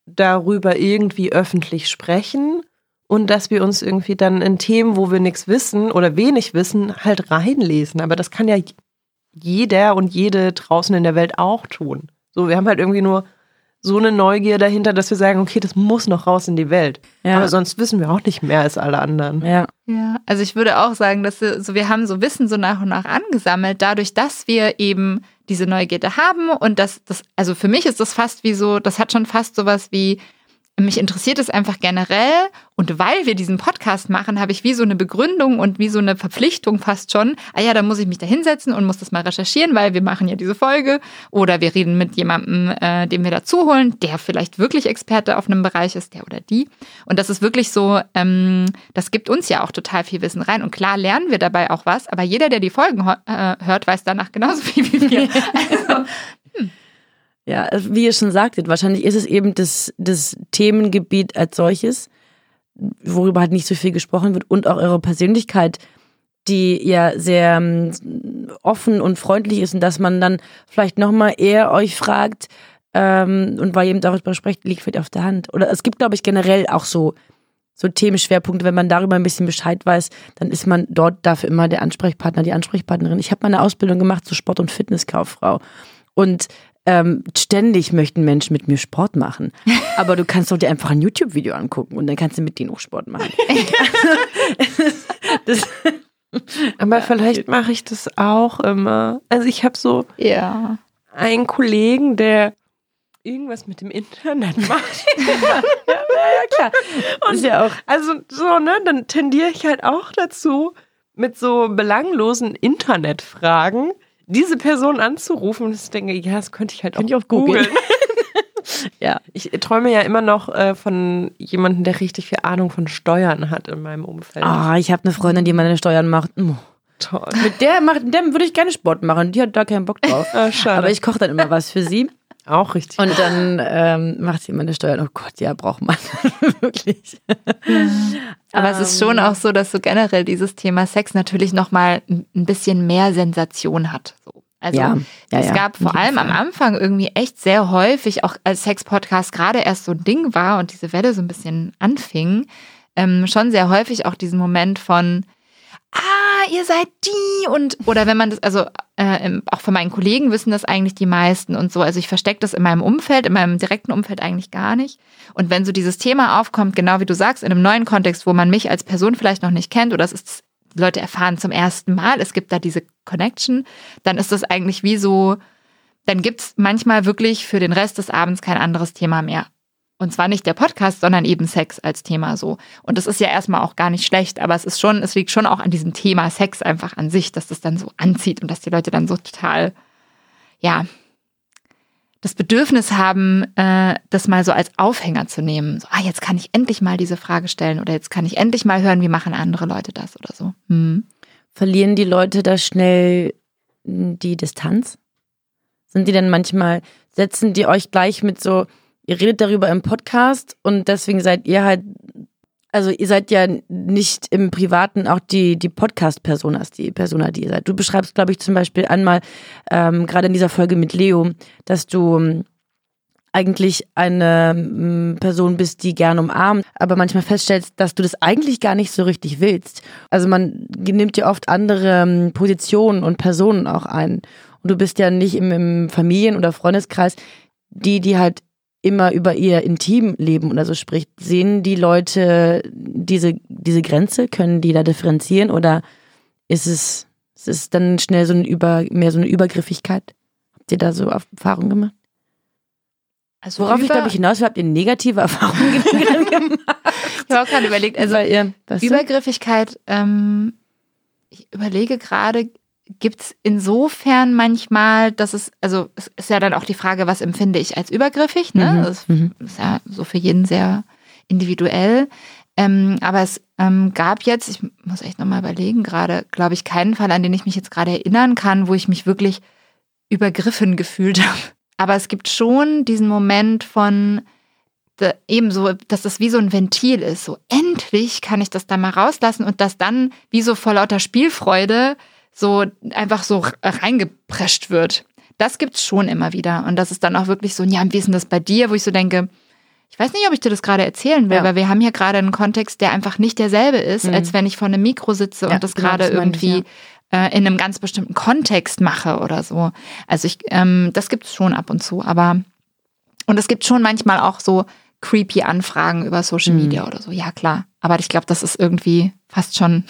Speaker 2: darüber irgendwie öffentlich sprechen und dass wir uns irgendwie dann in Themen, wo wir nichts wissen oder wenig wissen, halt reinlesen. Aber das kann ja jeder und jede draußen in der Welt auch tun. So, wir haben halt irgendwie nur so eine Neugier dahinter, dass wir sagen, okay, das muss noch raus in die Welt.
Speaker 1: Ja.
Speaker 2: Aber sonst wissen wir auch nicht mehr als alle anderen.
Speaker 1: ja.
Speaker 3: Ja, also ich würde auch sagen, dass wir, so, wir haben so Wissen so nach und nach angesammelt, dadurch, dass wir eben diese Neugierde haben und das, das, also für mich ist das fast wie so, das hat schon fast sowas wie, mich interessiert es einfach generell und weil wir diesen Podcast machen, habe ich wie so eine Begründung und wie so eine Verpflichtung fast schon. Ah ja, da muss ich mich da hinsetzen und muss das mal recherchieren, weil wir machen ja diese Folge oder wir reden mit jemandem, äh, den wir dazu holen, der vielleicht wirklich Experte auf einem Bereich ist, der oder die. Und das ist wirklich so, ähm, das gibt uns ja auch total viel Wissen rein. Und klar lernen wir dabei auch was, aber jeder, der die Folgen äh, hört, weiß danach genauso viel [laughs] wie wir. [laughs] Also,
Speaker 1: Ja, also wie ihr schon sagtet, wahrscheinlich ist es eben das, das Themengebiet als solches, worüber halt nicht so viel gesprochen wird und auch eure Persönlichkeit, die ja sehr ähm, offen und freundlich ist und dass man dann vielleicht nochmal eher euch fragt ähm, und weil ihr eben darüber sprecht, liegt vielleicht auf der Hand. Oder es gibt, glaube ich, generell auch so, so Themenschwerpunkte, wenn man darüber ein bisschen Bescheid weiß, dann ist man dort dafür immer der Ansprechpartner, die Ansprechpartnerin. Ich habe meine Ausbildung gemacht zur Sport- und Fitnesskauffrau und ähm, ständig möchten Menschen mit mir Sport machen. [laughs] Aber du kannst doch dir einfach ein YouTube-Video angucken und dann kannst du mit denen auch Sport machen. [laughs] das,
Speaker 2: Aber vielleicht mache ich das auch immer. Also ich habe so
Speaker 3: ja.
Speaker 2: einen Kollegen, der irgendwas mit dem Internet [laughs] macht.
Speaker 1: klar. ist ja auch.
Speaker 2: Also so, ne, dann tendiere ich halt auch dazu, mit so belanglosen Internetfragen diese Person anzurufen und ich denke, ja, das könnte ich halt
Speaker 1: Könnte
Speaker 2: auch
Speaker 1: ich auch googeln. [laughs] Ja.
Speaker 2: Ich träume ja immer noch äh, von jemandem, der richtig viel Ahnung von Steuern hat in meinem Umfeld.
Speaker 1: Ah, ich habe eine Freundin, die meine Steuern macht. Oh.
Speaker 2: Toll.
Speaker 1: Mit der, macht, mit der würde ich gerne Sport machen. Die hat da keinen Bock drauf. [laughs]
Speaker 2: Ah.
Speaker 1: Aber ich koche dann immer was für sie.
Speaker 2: auch richtig.
Speaker 1: Und dann ähm, macht sie meine Steuern. Oh Gott, ja, braucht man. [laughs] Wirklich.
Speaker 3: Aber es ist schon auch so, dass so generell dieses Thema Sex natürlich nochmal ein ein bisschen mehr Sensation hat. So. Also
Speaker 1: Ja, ja,
Speaker 3: es
Speaker 1: ja,
Speaker 3: gab vor allem am. Anfang irgendwie echt sehr häufig, auch als Sex-Podcast gerade erst so ein Ding war und diese Welle so ein bisschen anfing, ähm, schon sehr häufig auch diesen Moment von Ah, ihr seid die und oder wenn man das, also äh, auch von meinen Kollegen wissen das eigentlich die meisten und so. Also ich verstecke das in meinem Umfeld, in meinem direkten Umfeld eigentlich gar nicht. Und wenn so dieses Thema aufkommt, genau wie du sagst, in einem neuen Kontext, wo man mich als Person vielleicht noch nicht kennt oder es ist, Leute erfahren zum ersten Mal, es gibt da diese Connection, dann ist das eigentlich wie so, dann gibt's manchmal wirklich für den Rest des Abends kein anderes Thema mehr. Und zwar nicht der Podcast, sondern eben Sex als Thema so. Und das ist ja erstmal auch gar nicht schlecht, aber es ist schon, es liegt schon auch an diesem Thema Sex einfach an sich, dass das dann so anzieht und dass die Leute dann so total, ja, das Bedürfnis haben, äh, das mal so als Aufhänger zu nehmen. So, ah, jetzt kann ich endlich mal diese Frage stellen oder jetzt kann ich endlich mal hören, wie machen andere Leute das oder so. Hm.
Speaker 1: Verlieren die Leute da schnell die Distanz? Sind die dann manchmal, setzen die euch gleich mit so, ihr redet darüber im Podcast und deswegen seid ihr halt, also ihr seid ja nicht im Privaten auch die, die Podcast-Personas, die Persona, die ihr seid. Du beschreibst, glaube ich, zum Beispiel einmal, ähm, gerade in dieser Folge mit Leo, dass du ähm, eigentlich eine ähm, Person bist, die gern umarmt, aber manchmal feststellst, dass du das eigentlich gar nicht so richtig willst. Also man nimmt ja oft andere ähm, Positionen und Personen auch ein. Und du bist ja nicht im, im Familien- oder Freundeskreis die, die halt immer über ihr Intimleben oder so spricht. Sehen die Leute diese, diese Grenze? Können die da differenzieren oder ist es, ist es dann schnell so ein über, mehr so eine Übergriffigkeit? Habt ihr da so Erfahrungen gemacht?
Speaker 3: Also
Speaker 1: Worauf ich glaube ich hinaus will, habt ihr negative [laughs] Erfahrungen gemacht?
Speaker 3: Ich habe auch gerade überlegt, also
Speaker 1: ihr,
Speaker 3: Übergriffigkeit, ähm, ich überlege gerade, gibt's insofern manchmal, dass es, also es ist ja dann auch die Frage, was empfinde ich als übergriffig, ne?
Speaker 1: Mhm,
Speaker 3: Das
Speaker 1: mhm.
Speaker 3: ist ja so für jeden sehr individuell. Ähm, aber es ähm, gab jetzt, ich muss echt nochmal überlegen, gerade, glaube ich, keinen Fall, an den ich mich jetzt gerade erinnern kann, wo ich mich wirklich übergriffen gefühlt [laughs] habe. Aber es gibt schon diesen Moment von, da- eben so, dass das wie so ein Ventil ist. So endlich kann ich das da mal rauslassen und das dann wie so vor lauter Spielfreude so einfach so reingeprescht wird. Das gibt's schon immer wieder. Und das ist dann auch wirklich so, ja, wie ist denn das bei dir, wo ich so denke, ich weiß nicht, ob ich dir das gerade erzählen will,
Speaker 1: Ja.
Speaker 3: weil wir haben hier gerade einen Kontext, der einfach nicht derselbe ist,
Speaker 1: Mhm.
Speaker 3: als wenn ich vor einem Mikro sitze
Speaker 1: Ja,
Speaker 3: und das
Speaker 1: genau,
Speaker 3: gerade
Speaker 1: meinte ich,
Speaker 3: irgendwie äh, in einem ganz bestimmten Kontext mache oder so. Also ich, ähm, das gibt's schon ab und zu, aber und es gibt schon manchmal auch so creepy Anfragen über Social
Speaker 1: Mhm.
Speaker 3: Media oder so. Ja, klar. Aber ich glaube, das ist irgendwie fast schon.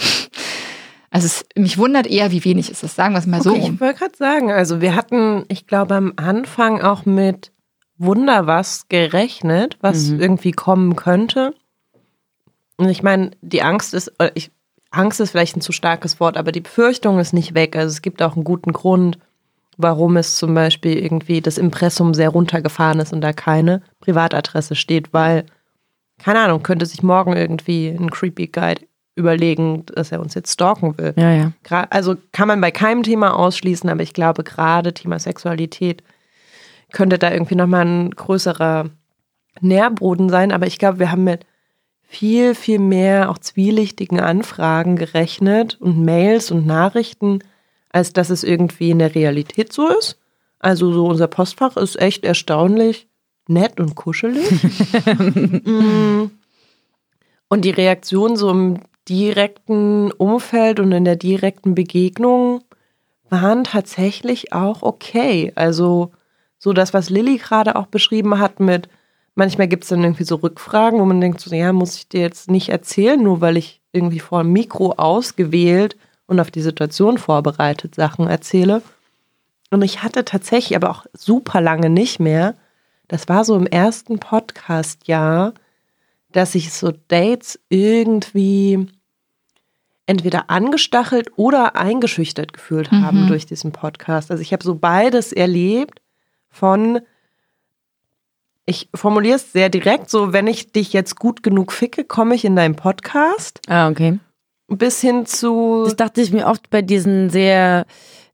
Speaker 3: Also es, mich wundert eher, wie wenig ist es. Sagen wir es mal so rum.
Speaker 2: ich wollte gerade sagen, also wir hatten, ich glaube, am Anfang auch mit Wunder was gerechnet, was
Speaker 1: Mhm.
Speaker 2: irgendwie kommen könnte. Und ich meine, die Angst ist, äh, ich, Angst ist vielleicht ein zu starkes Wort, aber die Befürchtung ist nicht weg. Also es gibt auch einen guten Grund, warum es zum Beispiel irgendwie das Impressum sehr runtergefahren ist und da keine Privatadresse steht, weil, keine Ahnung, könnte sich morgen irgendwie ein Creepy Guide überlegen, dass er uns jetzt stalken will.
Speaker 1: Ja, ja.
Speaker 2: Also kann man bei keinem Thema ausschließen, aber ich glaube, gerade Thema Sexualität könnte da irgendwie nochmal ein größerer Nährboden sein. Aber ich glaube, wir haben mit viel, viel mehr auch zwielichtigen Anfragen gerechnet und Mails und Nachrichten, als dass es irgendwie in der Realität so ist. Also so unser Postfach ist echt erstaunlich nett und kuschelig. [laughs] Mm. und die Reaktion so im direkten Umfeld und in der direkten Begegnung waren tatsächlich auch okay. Also so das, was Lilly gerade auch beschrieben hat mit, manchmal gibt es dann irgendwie so Rückfragen, wo man denkt, so, ja, muss ich dir jetzt nicht erzählen, nur weil ich irgendwie vor dem Mikro ausgewählt und auf die Situation vorbereitet Sachen erzähle. Und ich hatte tatsächlich aber auch super lange nicht mehr. Das war so im ersten Podcast-Jahr, dass ich so Dates irgendwie entweder angestachelt oder eingeschüchtert gefühlt haben durch diesen Podcast. Also ich habe so beides erlebt von, ich formuliere es sehr direkt, so wenn ich dich jetzt gut genug ficke, komme ich in deinen Podcast,
Speaker 1: Ah, okay.
Speaker 2: bis hin zu,
Speaker 1: Das dachte ich mir oft bei diesen sehr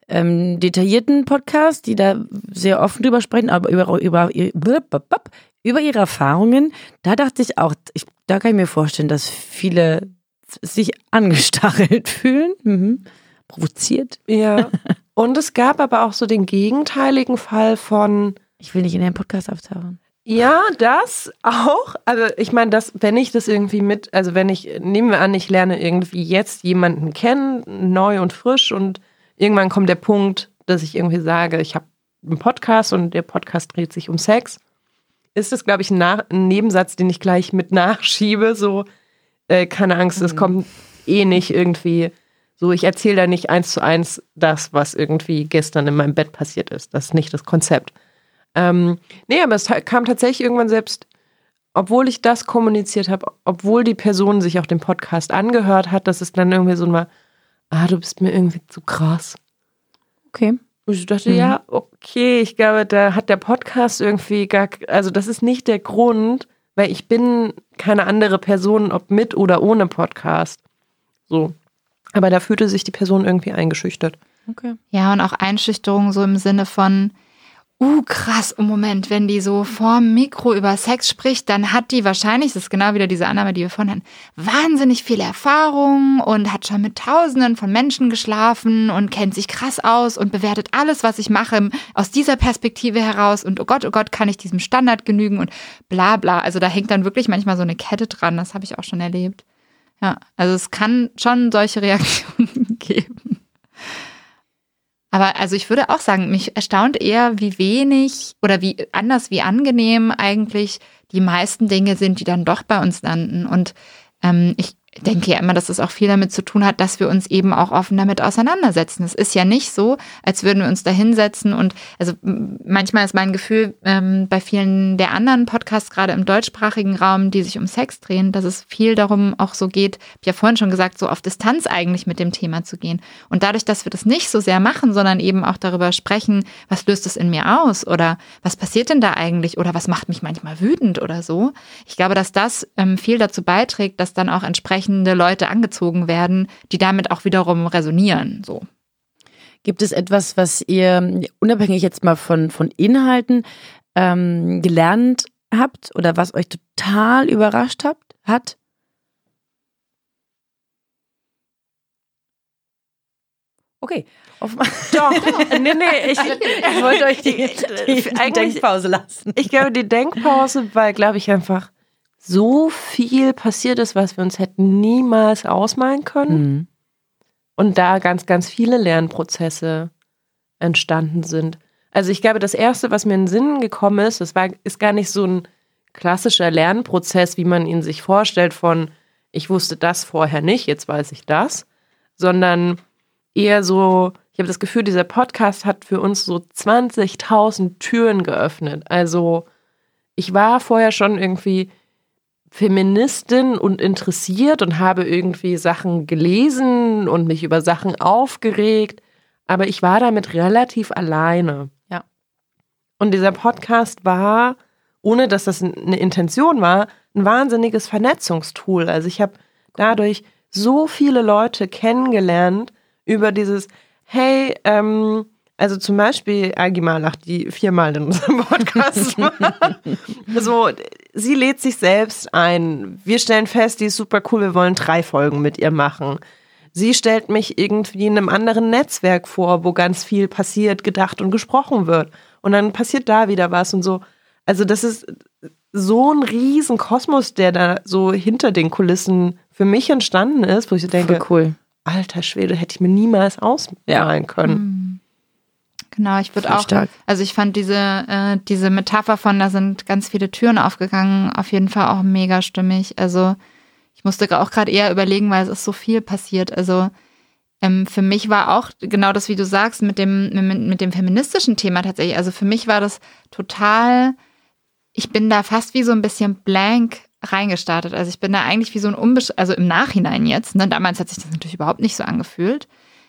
Speaker 1: ähm, detaillierten Podcasts, die da sehr offen drüber sprechen, aber über, über, über ihre Erfahrungen, da dachte ich auch, ich, da kann ich mir vorstellen, dass viele sich angestachelt [laughs] fühlen, mhm. provoziert.
Speaker 2: ja. [laughs] Und es gab aber auch so den gegenteiligen Fall von,
Speaker 1: Ich will nicht in den Podcast auftauchen.
Speaker 2: Ja, das auch. Also ich meine, das, wenn ich das irgendwie mit, also wenn ich, nehmen wir an, ich lerne irgendwie jetzt jemanden kennen, neu und frisch und irgendwann kommt der Punkt, dass ich irgendwie sage, ich habe einen Podcast und der Podcast dreht sich um Sex, ist das, glaube ich, ein, ein Nebensatz, den ich gleich mit [laughs] nachschiebe. So, äh, keine Angst, es kommt eh nicht irgendwie so, ich erzähle da nicht eins zu eins das, was irgendwie gestern in meinem Bett passiert ist. Das ist nicht das Konzept. Ähm, nee, aber es kam tatsächlich irgendwann selbst, obwohl ich das kommuniziert habe, obwohl die Person sich auch den Podcast angehört hat, dass es dann irgendwie so war, ah, du bist mir irgendwie zu krass.
Speaker 1: Okay.
Speaker 2: Und ich dachte, ja, okay, ich glaube, da hat der Podcast irgendwie gar, also das ist nicht der Grund, weil ich bin keine andere Person, ob mit oder ohne Podcast. So. Aber da fühlte sich die Person irgendwie eingeschüchtert.
Speaker 1: Okay.
Speaker 3: Ja, und auch Einschüchterung so im Sinne von, uh, krass, im Moment, wenn die so vorm Mikro über Sex spricht, dann hat die wahrscheinlich, das ist genau wieder diese Annahme, die wir vorhin hatten, wahnsinnig viel Erfahrung und hat schon mit Tausenden von Menschen geschlafen und kennt sich krass aus und bewertet alles, was ich mache, aus dieser Perspektive heraus und oh Gott, oh Gott, kann ich diesem Standard genügen und bla bla. Also da hängt dann wirklich manchmal so eine Kette dran, das habe ich auch schon erlebt. Ja, also es kann schon solche [laughs] Reaktionen. Aber also ich würde auch sagen, mich erstaunt eher, wie wenig oder wie anders, wie angenehm eigentlich die meisten Dinge sind, die dann doch bei uns landen. Und ähm, ich denke ja immer, dass es auch viel damit zu tun hat, dass wir uns eben auch offen damit auseinandersetzen. Es ist ja nicht so, als würden wir uns da hinsetzen und also manchmal ist mein Gefühl ähm, bei vielen der anderen Podcasts, gerade im deutschsprachigen Raum, die sich um Sex drehen, dass es viel darum auch so geht, ich ja vorhin schon gesagt, so auf Distanz eigentlich mit dem Thema zu gehen. Und dadurch, dass wir das nicht so sehr machen, sondern eben auch darüber sprechen, was löst es in mir aus oder was passiert denn da eigentlich oder was macht mich manchmal wütend oder so. Ich glaube, dass das ähm, viel dazu beiträgt, dass dann auch entsprechende Leute angezogen werden, die damit auch wiederum resonieren. So.
Speaker 1: Gibt es etwas, was ihr unabhängig jetzt mal von, von Inhalten ähm, gelernt habt oder was euch total überrascht habt, hat? Okay. Auf
Speaker 2: Doch, [laughs] nee, nee, ich, [laughs] ich wollte euch die,
Speaker 1: die, die
Speaker 2: eigentlich,
Speaker 1: Denkpause lassen.
Speaker 2: ich glaube, die Denkpause, weil, glaube ich, einfach so viel passiert ist, was wir uns hätten niemals ausmalen können.
Speaker 1: Mhm.
Speaker 2: Und da ganz, ganz viele Lernprozesse entstanden sind. Also ich glaube, das Erste, was mir in den Sinn gekommen ist, das war, ist gar nicht so ein klassischer Lernprozess, wie man ihn sich vorstellt von, ich wusste das vorher nicht, jetzt weiß ich das, sondern eher so, ich habe das Gefühl, dieser Podcast hat für uns so 20.000 Türen geöffnet. Also ich war vorher schon irgendwie Feministin und interessiert und habe irgendwie Sachen gelesen und mich über Sachen aufgeregt, aber ich war damit relativ alleine.
Speaker 1: Ja.
Speaker 2: Und dieser Podcast war, ohne dass das eine Intention war, ein wahnsinniges Vernetzungstool. Also ich habe dadurch so viele Leute kennengelernt über dieses, hey, ähm, also zum Beispiel Algima lacht die viermal in unserem Podcast. [laughs] so, sie lädt sich selbst ein. Wir stellen fest, die ist super cool, wir wollen drei Folgen mit ihr machen. Sie stellt mich irgendwie in einem anderen Netzwerk vor, wo ganz viel passiert, gedacht und gesprochen wird. Und dann passiert da wieder was und so. Also das ist so ein riesen Kosmos, der da so hinter den Kulissen für mich entstanden ist, wo ich so denke,
Speaker 1: cool.
Speaker 2: alter Schwede, hätte ich mir niemals ausmalen können.
Speaker 3: Genau, ich würde auch,
Speaker 1: stark.
Speaker 3: also ich fand diese, äh, diese Metapher von, da sind ganz viele Türen aufgegangen, auf jeden Fall auch mega stimmig. Also ich musste auch gerade eher überlegen, weil es ist so viel passiert. Also ähm, für mich war auch genau das, wie du sagst, mit dem, mit, mit dem feministischen Thema tatsächlich. Also für mich war das total, ich bin da fast wie so ein bisschen blank reingestartet. Also ich bin da eigentlich wie so ein unbesch also im Nachhinein jetzt, ne, damals hat sich das natürlich überhaupt nicht so angefühlt,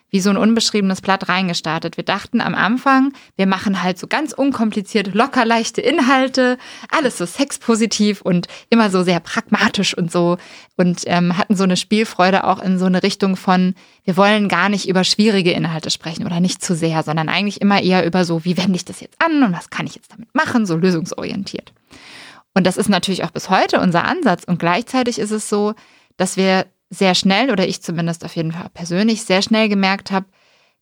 Speaker 3: wie so ein unbeschriebenes Blatt reingestartet. Wir dachten am Anfang, wir machen halt so ganz unkompliziert, locker leichte Inhalte, alles so sexpositiv und immer so sehr pragmatisch und so und ähm, hatten so eine Spielfreude auch in so eine Richtung von, wir wollen gar nicht über schwierige Inhalte sprechen oder nicht zu sehr, sondern eigentlich immer eher über so, wie wende ich das jetzt an und was kann ich jetzt damit machen, so lösungsorientiert. Und das ist natürlich auch bis heute unser Ansatz und gleichzeitig ist es so, dass wir sehr schnell, oder ich zumindest auf jeden Fall persönlich, sehr schnell gemerkt habe,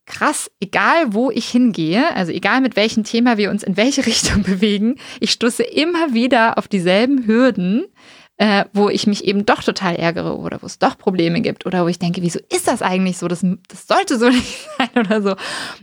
Speaker 3: krass, egal wo ich hingehe, also egal mit welchem Thema wir uns in welche [laughs] Richtung bewegen, ich stoße immer wieder auf dieselben Hürden, äh, wo ich mich eben doch total ärgere oder wo es doch Probleme gibt oder wo ich denke, wieso ist das eigentlich so? Das, das sollte so [laughs] nicht sein oder so.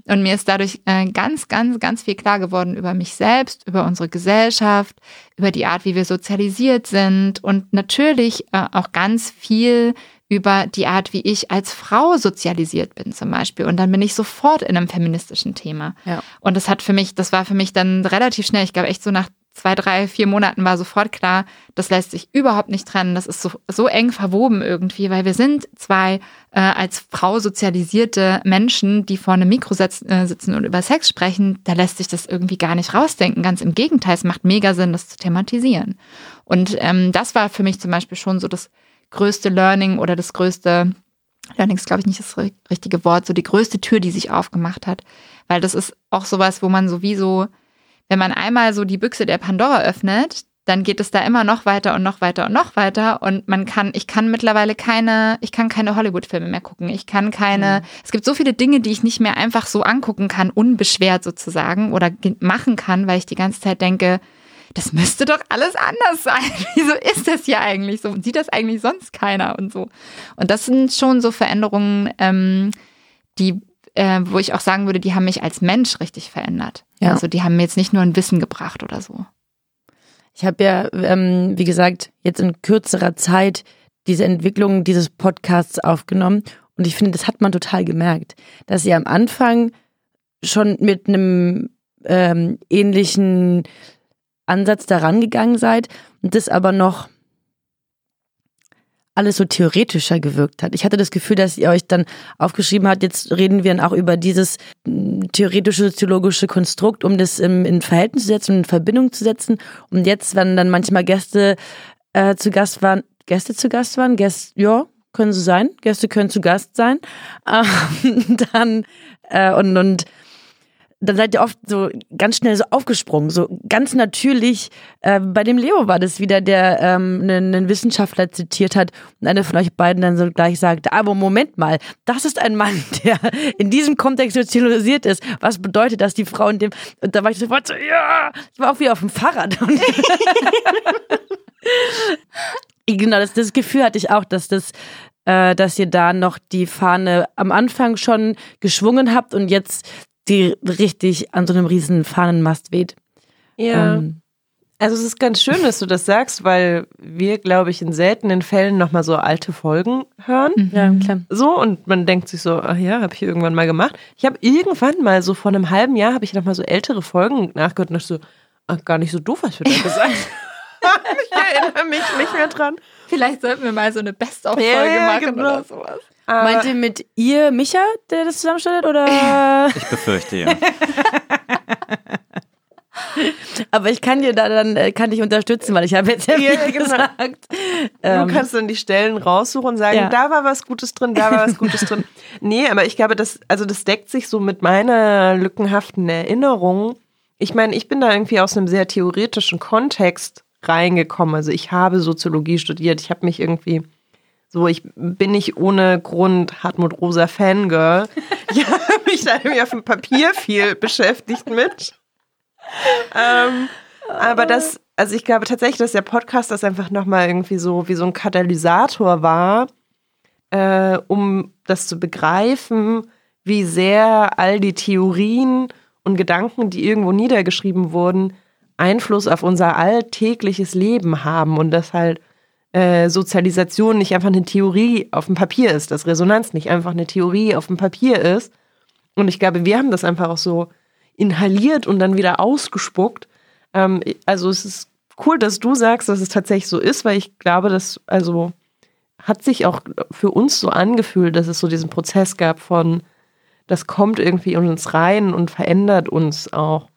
Speaker 3: Und mir ist dadurch äh, ganz, ganz, ganz viel klar geworden über mich selbst, über unsere Gesellschaft, über die Art, wie wir sozialisiert sind und natürlich äh, auch ganz viel über die Art, wie ich als Frau sozialisiert bin zum Beispiel. Und dann bin ich sofort in einem feministischen Thema. Ja. Und das hat für mich, das war für mich dann relativ schnell, ich glaube echt so nach zwei, drei, vier Monaten war sofort klar, das lässt sich überhaupt nicht trennen. Das ist so, so eng verwoben irgendwie, weil wir sind zwei äh, als Frau sozialisierte Menschen, die vor einem Mikro setz, äh, sitzen und über Sex sprechen. Da lässt sich das irgendwie gar nicht rausdenken. Ganz im Gegenteil, es macht mega Sinn, das zu thematisieren. Und ähm, das war für mich zum Beispiel schon so das größte Learning oder das größte Learning ist, glaube ich, nicht das richtige Wort, so die größte Tür, die sich aufgemacht hat. Weil das ist auch sowas, wo man sowieso wenn man einmal so die Büchse der Pandora öffnet, dann geht es da immer noch weiter und noch weiter und noch weiter und man kann, ich kann mittlerweile keine, ich kann keine Hollywood-Filme mehr gucken. Ich kann keine, mhm. es gibt so viele Dinge, die ich nicht mehr einfach so angucken kann, unbeschwert sozusagen oder machen kann, weil ich die ganze Zeit denke, das müsste doch alles anders sein. [laughs] Wieso ist das hier eigentlich so? Sieht das eigentlich sonst keiner und so? Und das sind schon so Veränderungen, ähm, die äh, wo ich auch sagen würde, die haben mich als Mensch richtig verändert. Ja. Also die haben mir jetzt nicht nur ein Wissen gebracht oder so.
Speaker 1: Ich habe ja, ähm, wie gesagt, jetzt in kürzerer Zeit diese Entwicklung dieses Podcasts aufgenommen und ich finde, das hat man total gemerkt, dass ihr am Anfang schon mit einem ähm, ähnlichen Ansatz daran gegangen seid und das aber noch alles so theoretischer gewirkt hat. Ich hatte das Gefühl, dass ihr euch dann aufgeschrieben habt, jetzt reden wir dann auch über dieses hm, theoretische soziologische Konstrukt, um das im, in Verhältnis zu setzen, in Verbindung zu setzen. Und jetzt, wenn dann manchmal Gäste äh, zu Gast waren, Gäste zu Gast waren, Gäste, ja, können sie sein, Gäste können zu Gast sein, [laughs] äh, dann äh, und und dann seid ihr oft so ganz schnell so aufgesprungen, so ganz natürlich. Äh, bei dem Leo war das wieder, der ähm, einen, einen Wissenschaftler zitiert hat und einer von euch beiden dann so gleich sagte, aber Moment mal, das ist ein Mann, [laughs] der in diesem Kontext sozialisiert ist. Was bedeutet das, die Frau in dem... Und da war ich sofort so, ja, ich war auch wieder auf dem Fahrrad. [laughs] genau, das, das Gefühl hatte ich auch, dass das äh, dass ihr da noch die Fahne am Anfang schon geschwungen habt und jetzt die richtig an so einem riesen Fahnenmast weht.
Speaker 2: Ja. Ähm, also es ist ganz schön, dass du das sagst, weil wir, glaube ich, in seltenen Fällen nochmal so alte Folgen hören.
Speaker 1: Mhm. Ja, klar.
Speaker 2: So, und man denkt sich so, ach ja, habe ich irgendwann mal gemacht. Ich habe irgendwann mal, so vor einem halben Jahr, habe ich nochmal so ältere Folgen nachgehört und dachte so, ach, gar nicht so doof, was wir da gesagt [laughs] haben. ich erinnere mich nicht mehr dran.
Speaker 3: Vielleicht sollten wir mal so eine Best-of-Folge ja, machen genau. oder sowas.
Speaker 1: Aber Meint ihr mit ihr Micha, der das zusammenstellt, oder? [laughs]
Speaker 4: Ich befürchte, ja. [laughs]
Speaker 1: Aber ich kann dir da dann äh, kann dich unterstützen, weil ich habe jetzt ja, ja genau. gesagt.
Speaker 2: Ähm, du kannst dann die Stellen raussuchen und sagen, ja. da war was Gutes drin, da war was Gutes drin. [laughs] Nee, aber ich glaube, das, also das deckt sich so mit meiner lückenhaften Erinnerung. Ich meine, ich bin da irgendwie aus einem sehr theoretischen Kontext reingekommen. Also ich habe Soziologie studiert, ich habe mich irgendwie so, ich bin nicht ohne Grund Hartmut Rosa Fangirl. [laughs] Ich habe mich da irgendwie auf dem Papier viel beschäftigt mit. Ähm, aber das, also ich glaube tatsächlich, dass der Podcast das einfach nochmal irgendwie so wie so ein Katalysator war, äh, um das zu begreifen, wie sehr all die Theorien und Gedanken, die irgendwo niedergeschrieben wurden, Einfluss auf unser alltägliches Leben haben und das halt äh, Sozialisation nicht einfach eine Theorie auf dem Papier ist, dass Resonanz nicht einfach eine Theorie auf dem Papier ist. Und ich glaube, wir haben das einfach auch so inhaliert und dann wieder ausgespuckt. Ähm, also es ist cool, dass du sagst, dass es tatsächlich so ist, weil ich glaube, dass, also, hat sich auch für uns so angefühlt, dass es so diesen Prozess gab von, das kommt irgendwie in uns rein und verändert uns auch.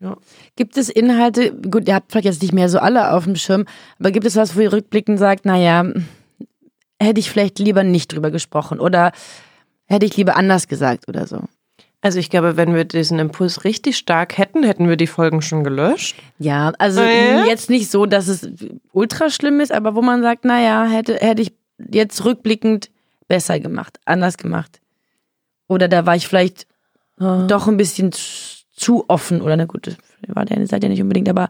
Speaker 1: Ja. Gibt es Inhalte, gut, ihr habt vielleicht jetzt nicht mehr so alle auf dem Schirm, aber gibt es was, wo ihr rückblickend sagt, naja, hätte ich vielleicht lieber nicht drüber gesprochen oder hätte ich lieber anders gesagt oder so?
Speaker 2: Also ich glaube, wenn wir diesen Impuls richtig stark hätten, hätten wir die Folgen schon gelöscht.
Speaker 1: Ja, also
Speaker 2: Ja.
Speaker 1: jetzt nicht so, dass es ultra schlimm ist, aber wo man sagt, naja, hätte, hätte ich jetzt rückblickend besser gemacht, anders gemacht. Oder da war ich vielleicht doch ein bisschen zu, offen. Oder na gut, das war der seid ja nicht unbedingt, aber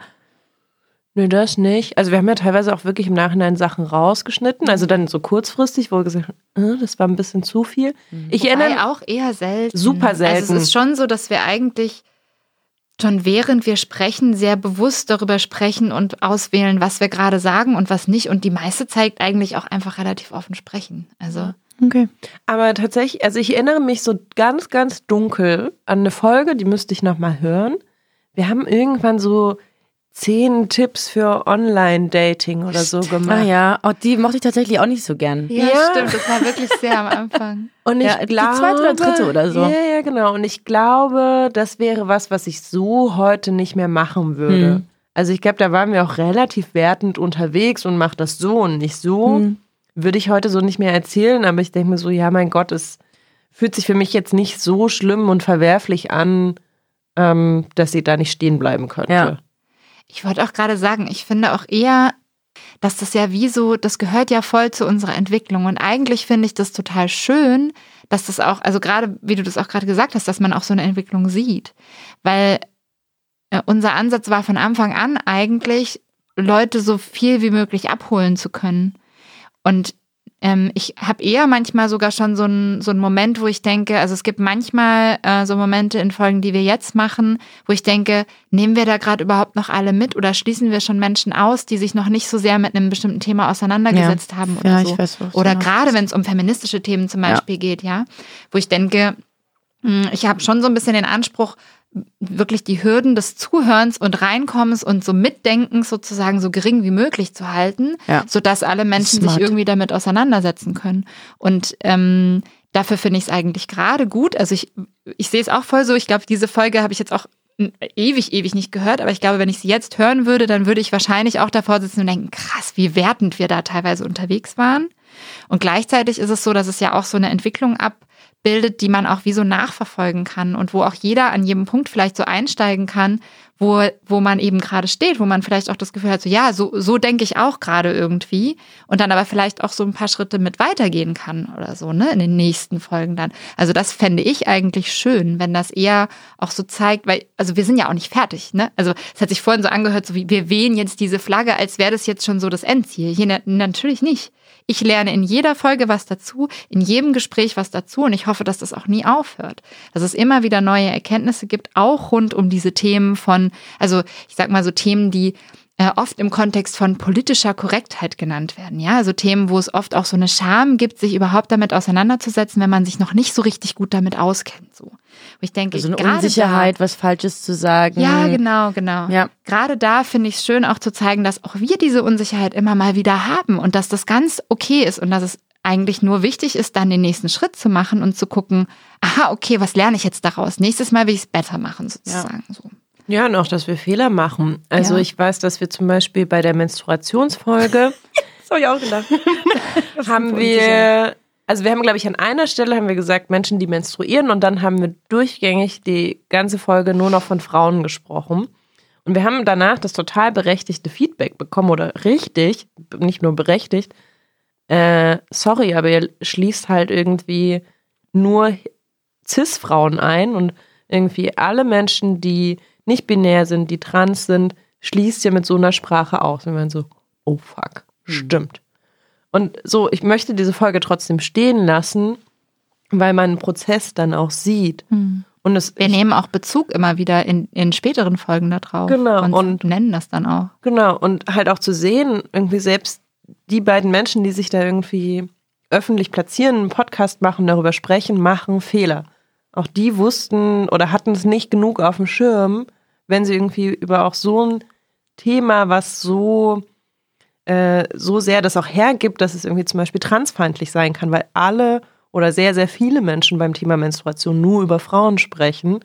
Speaker 2: Nö, das nicht. Also wir haben ja teilweise auch wirklich im Nachhinein Sachen rausgeschnitten. Also dann so kurzfristig, wo wir gesagt haben, äh, das war ein bisschen zu viel. Ich
Speaker 3: Wobei
Speaker 2: erinnere
Speaker 3: auch eher selten.
Speaker 2: Super selten.
Speaker 3: Also es ist schon so, dass wir eigentlich schon während wir sprechen, sehr bewusst darüber sprechen und auswählen, was wir gerade sagen und was nicht. Und die meiste zeigt eigentlich auch einfach relativ offen sprechen. Also
Speaker 1: okay.
Speaker 2: Aber tatsächlich, also ich erinnere mich so ganz, ganz dunkel an eine Folge, die müsste ich nochmal hören. Wir haben irgendwann so zehn Tipps für Online-Dating oder so gemacht.
Speaker 1: Ah ja, oh, die mochte ich tatsächlich auch nicht so gern.
Speaker 3: ja,
Speaker 2: Ja.
Speaker 3: stimmt, das war wirklich sehr am Anfang. [laughs]
Speaker 2: Und ich
Speaker 1: Ja, die
Speaker 2: glaube,
Speaker 1: zweite oder dritte oder so.
Speaker 2: Ja, ja, genau. Und ich glaube, das wäre was, was ich so heute nicht mehr machen würde.
Speaker 1: Hm.
Speaker 2: Also ich glaube, da waren wir auch relativ wertend unterwegs und macht das so und nicht so.
Speaker 1: Hm.
Speaker 2: Würde ich heute so nicht mehr erzählen, aber ich denke mir so, ja, mein Gott, es fühlt sich für mich jetzt nicht so schlimm und verwerflich an, ähm, dass sie da nicht stehen bleiben könnte.
Speaker 1: Ja.
Speaker 3: Ich wollte auch gerade sagen, ich finde auch eher, dass das ja wie so, das gehört ja voll zu unserer Entwicklung. Und eigentlich finde ich das total schön, dass das auch, also gerade, wie du das auch gerade gesagt hast, dass man auch so eine Entwicklung sieht. Weil äh, unser Ansatz war von Anfang an eigentlich, Leute so viel wie möglich abholen zu können. Und ähm, ich habe eher manchmal sogar schon so einen so einen Moment, wo ich denke, also es gibt manchmal äh, so Momente in Folgen, die wir jetzt machen, wo ich denke, nehmen wir da gerade überhaupt noch alle mit oder schließen wir schon Menschen aus, die sich noch nicht so sehr mit einem bestimmten Thema auseinandergesetzt haben oder
Speaker 1: Ja,
Speaker 3: so.
Speaker 1: ich weiß,
Speaker 3: oder gerade wenn es um feministische Themen zum
Speaker 1: Ja.
Speaker 3: Beispiel geht, ja, wo ich denke, mh, ich habe schon so ein bisschen den Anspruch, wirklich die Hürden des Zuhörens und Reinkommens und so Mitdenkens sozusagen so gering wie möglich zu halten,
Speaker 1: Ja.
Speaker 3: sodass alle Menschen sich
Speaker 1: Smart.
Speaker 3: irgendwie damit auseinandersetzen können. Und ähm, dafür finde ich es eigentlich gerade gut. Also ich, ich sehe es auch voll so. Ich glaube, diese Folge habe ich jetzt auch ewig, ewig nicht gehört, aber ich glaube, wenn ich sie jetzt hören würde, dann würde ich wahrscheinlich auch davor sitzen und denken, krass, wie wertend wir da teilweise unterwegs waren. Und gleichzeitig ist es so, dass es ja auch so eine Entwicklung abbildet, die man auch wie so nachverfolgen kann und wo auch jeder an jedem Punkt vielleicht so einsteigen kann, wo, wo man eben gerade steht, wo man vielleicht auch das Gefühl hat, so ja, so, so denke ich auch gerade irgendwie und dann aber vielleicht auch so ein paar Schritte mit weitergehen kann oder so, ne, in den nächsten Folgen dann. Also das fände ich eigentlich schön, wenn das eher auch so zeigt, weil, also wir sind ja auch nicht fertig, ne? Also es hat sich vorhin so angehört, so wie wir wehen jetzt diese Flagge, als wäre das jetzt schon so das Endziel. Hier na- natürlich nicht. Ich lerne in jeder Folge was dazu, in jedem Gespräch was dazu und ich hoffe, dass das auch nie aufhört. Dass es immer wieder neue Erkenntnisse gibt, auch rund um diese Themen von, also ich sag mal so Themen, die äh, oft im Kontext von politischer Korrektheit genannt werden. Ja, also Themen, wo es oft auch so eine Scham gibt, sich überhaupt damit auseinanderzusetzen, wenn man sich noch nicht so richtig gut damit auskennt. So, wo ich denke,
Speaker 1: So eine
Speaker 3: gerade
Speaker 1: Unsicherheit, was Falsches zu sagen.
Speaker 3: ja, genau, genau.
Speaker 1: Ja.
Speaker 3: Gerade da finde ich es schön, auch zu zeigen, dass auch wir diese Unsicherheit immer mal wieder haben und dass das ganz okay ist und dass es eigentlich nur wichtig ist, dann den nächsten Schritt zu machen und zu gucken, aha, okay, was lerne ich jetzt daraus? Nächstes Mal will ich es besser machen, sozusagen. So.
Speaker 2: Ja, und auch, dass wir Fehler machen. Also
Speaker 3: Ja.
Speaker 2: ich weiß, dass wir zum Beispiel bei der Menstruationsfolge [laughs]
Speaker 1: Das habe ich auch gedacht.
Speaker 2: haben wir, also wir haben, glaube ich, an einer Stelle haben wir gesagt, Menschen, die menstruieren und dann haben wir durchgängig die ganze Folge nur noch von Frauen gesprochen. Und wir haben danach das total berechtigte Feedback bekommen oder richtig, nicht nur berechtigt. Äh, sorry, aber ihr schließt halt irgendwie nur Cis-Frauen ein und irgendwie alle Menschen, die nicht binär sind, die trans sind, schließt ihr mit so einer Sprache aus. Und wir waren so, oh fuck, stimmt. Und so, ich möchte diese Folge trotzdem stehen lassen, weil man einen Prozess dann auch sieht. Und es,
Speaker 3: Wir nehmen auch Bezug immer wieder in, in späteren Folgen darauf.
Speaker 2: Genau,
Speaker 3: Und,
Speaker 2: und-
Speaker 3: nennen das dann auch.
Speaker 2: Genau, und halt auch zu sehen, irgendwie selbst die beiden Menschen, die sich da irgendwie öffentlich platzieren, einen Podcast machen, darüber sprechen, machen Fehler. Auch die wussten oder hatten es nicht genug auf dem Schirm, wenn sie irgendwie über auch so ein Thema, was so, äh, so sehr das auch hergibt, dass es irgendwie zum Beispiel transfeindlich sein kann, weil alle oder sehr, sehr viele Menschen beim Thema Menstruation nur über Frauen sprechen.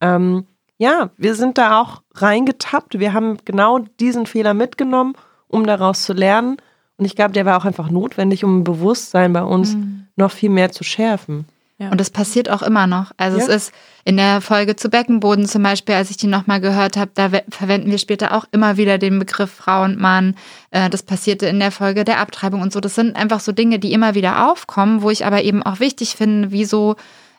Speaker 2: Ähm, ja, wir sind da auch reingetappt. Wir haben genau diesen Fehler mitgenommen, um daraus zu lernen. Und ich glaube, der war auch einfach notwendig, um ein Bewusstsein bei uns mhm. noch viel mehr zu schärfen.
Speaker 3: Ja. Und das passiert auch immer noch. Also ja. es ist in der Folge zu Beckenboden zum Beispiel, als ich die nochmal gehört habe, da verwenden wir später auch immer wieder den Begriff Frau und Mann. Äh, das passierte in der Folge der Abtreibung und so. Das sind einfach so Dinge, die immer wieder aufkommen, wo ich aber eben auch wichtig finde, wieso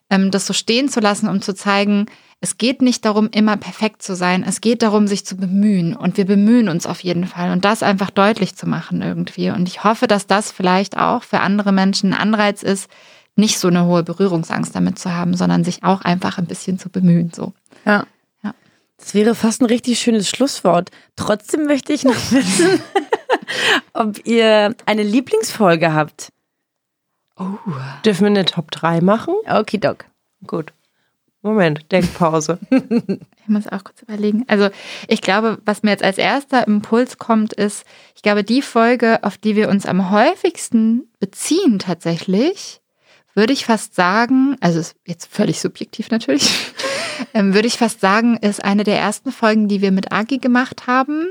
Speaker 3: ähm, das so stehen zu lassen, um zu zeigen, es geht nicht darum, immer perfekt zu sein. Es geht darum, sich zu bemühen. Und wir bemühen uns auf jeden Fall. Und das einfach deutlich zu machen irgendwie. Und ich hoffe, dass das vielleicht auch für andere Menschen ein Anreiz ist, nicht so eine hohe Berührungsangst damit zu haben, sondern sich auch einfach ein bisschen zu bemühen. So.
Speaker 1: Ja. ja. Das wäre fast ein richtig schönes Schlusswort. Trotzdem möchte ich noch [laughs] wissen, ob ihr eine Lieblingsfolge habt.
Speaker 2: Oh. Dürfen wir eine Top 3 machen?
Speaker 1: Okay, Doc.
Speaker 2: Gut. Moment, Denkpause. [laughs]
Speaker 3: ich muss auch kurz überlegen. Also, ich glaube, was mir jetzt als erster Impuls kommt, ist, ich glaube, die Folge, auf die wir uns am häufigsten beziehen tatsächlich, würde ich fast sagen, also ist jetzt völlig subjektiv natürlich, [laughs] ähm, würde ich fast sagen, ist eine der ersten Folgen, die wir mit Agi gemacht haben.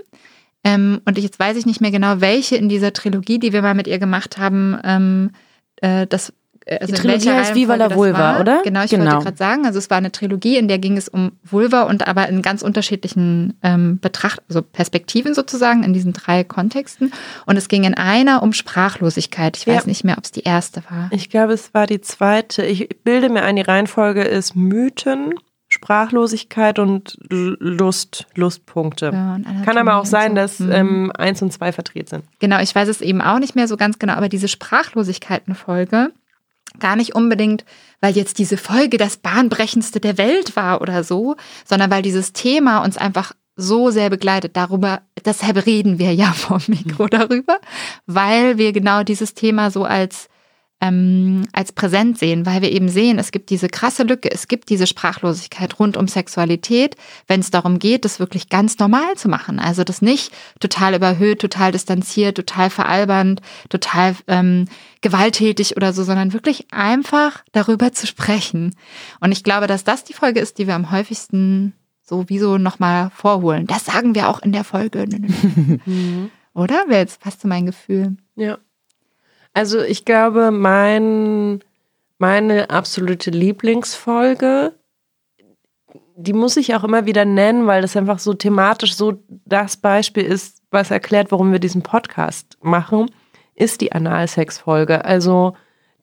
Speaker 3: Ähm, und jetzt weiß ich nicht mehr genau, welche in dieser Trilogie, die wir mal mit ihr gemacht haben, ähm, äh, das
Speaker 1: also die Trilogie heißt Viva la Vulva, oder?
Speaker 3: Genau, ich genau. wollte gerade sagen, also es war eine Trilogie, in der ging es um Vulva und aber in ganz unterschiedlichen ähm, Betracht, also Perspektiven sozusagen in diesen drei Kontexten. Und es ging in einer um Sprachlosigkeit. Ich weiß ja. nicht mehr, ob es die erste war.
Speaker 2: Ich glaube, es war die zweite. Ich bilde mir ein, die Reihenfolge ist Mythen. Sprachlosigkeit und Lust, Lustpunkte. Ja, Kann aber auch sein, dass mhm. ähm, eins und zwei verdreht sind.
Speaker 3: Genau, ich weiß es eben auch nicht mehr so ganz genau, aber diese Sprachlosigkeiten-Folge, Gar nicht unbedingt, weil jetzt diese Folge das bahnbrechendste der Welt war oder so, sondern weil dieses Thema uns einfach so sehr begleitet. Darüber, deshalb reden wir ja [laughs] vom Mikro darüber, weil wir genau dieses Thema so als ähm, als präsent sehen, weil wir eben sehen, es gibt diese krasse Lücke, es gibt diese Sprachlosigkeit rund um Sexualität, wenn es darum geht, das wirklich ganz normal zu machen. Also das nicht total überhöht, total distanziert, total veralbernd, total ähm, gewalttätig oder so, sondern wirklich einfach darüber zu sprechen. Und ich glaube, dass das die Folge ist, die wir am häufigsten so wie so nochmal vorholen. Das sagen wir auch in der Folge. [laughs] Mhm. Oder? Wäre jetzt fast so mein Gefühl.
Speaker 2: Ja. Also ich glaube, mein, meine absolute Lieblingsfolge, die muss ich auch immer wieder nennen, weil das einfach so thematisch so das Beispiel ist, was erklärt, warum wir diesen Podcast machen, ist die Analsex-Folge. Also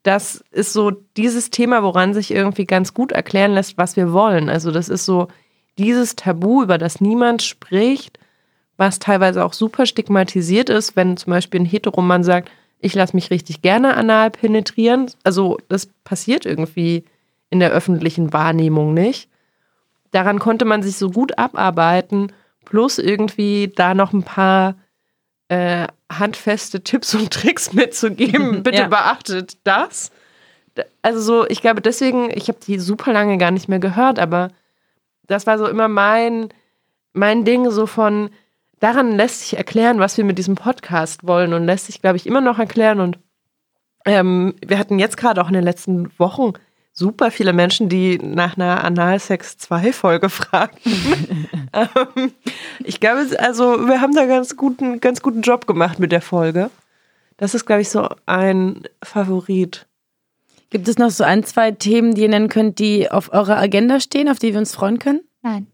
Speaker 2: das ist so dieses Thema, woran sich irgendwie ganz gut erklären lässt, was wir wollen. Also das ist so dieses Tabu, über das niemand spricht, was teilweise auch super stigmatisiert ist, wenn zum Beispiel ein Heteroman sagt, ich lasse mich richtig gerne anal penetrieren. Also das passiert irgendwie in der öffentlichen Wahrnehmung nicht. Daran konnte man sich so gut abarbeiten, plus irgendwie da noch ein paar äh, handfeste Tipps und Tricks [laughs] mitzugeben. [laughs] Bitte ja. beachtet das. Also so, ich glaube deswegen, ich habe die super lange gar nicht mehr gehört, aber das war so immer mein, mein Ding so von, daran lässt sich erklären, was wir mit diesem Podcast wollen und lässt sich, glaube ich, immer noch erklären. Und ähm, wir hatten jetzt gerade auch in den letzten Wochen super viele Menschen, die nach einer Analsex 2 Folge [laughs] fragen. [laughs] ähm, ich glaube, also wir haben da ganz guten, ganz guten Job gemacht mit der Folge. Das ist, glaube ich, so ein Favorit.
Speaker 1: Gibt es noch so ein, zwei Themen, die ihr nennen könnt, die auf eurer Agenda stehen, auf die wir uns freuen können?
Speaker 3: Nein.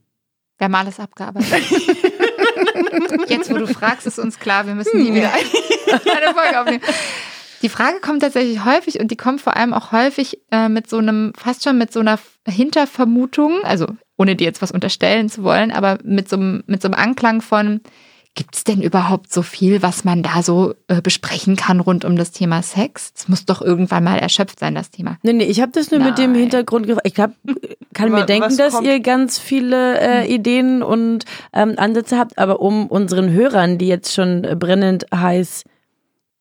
Speaker 3: Wir haben alles abgearbeitet. [laughs] [laughs] Jetzt, wo du fragst, ist uns klar, wir müssen nie wieder [laughs] eine Folge aufnehmen. Die Frage kommt tatsächlich häufig und die kommt vor allem auch häufig äh, mit so einem, fast schon mit so einer Hintervermutung, also ohne dir jetzt was unterstellen zu wollen, aber mit so, einem, mit so einem Anklang von, Gibt es denn überhaupt so viel, was man da so äh, besprechen kann rund um das Thema Sex? Es muss doch irgendwann mal erschöpft sein, das Thema.
Speaker 1: Nee, nee, ich habe das nur Nein. mit dem Hintergrund gefragt. Ich hab, kann mir denken, dass ihr ganz viele äh, Ideen und ähm, Ansätze habt, aber um unseren Hörern, die jetzt schon brennend heiß,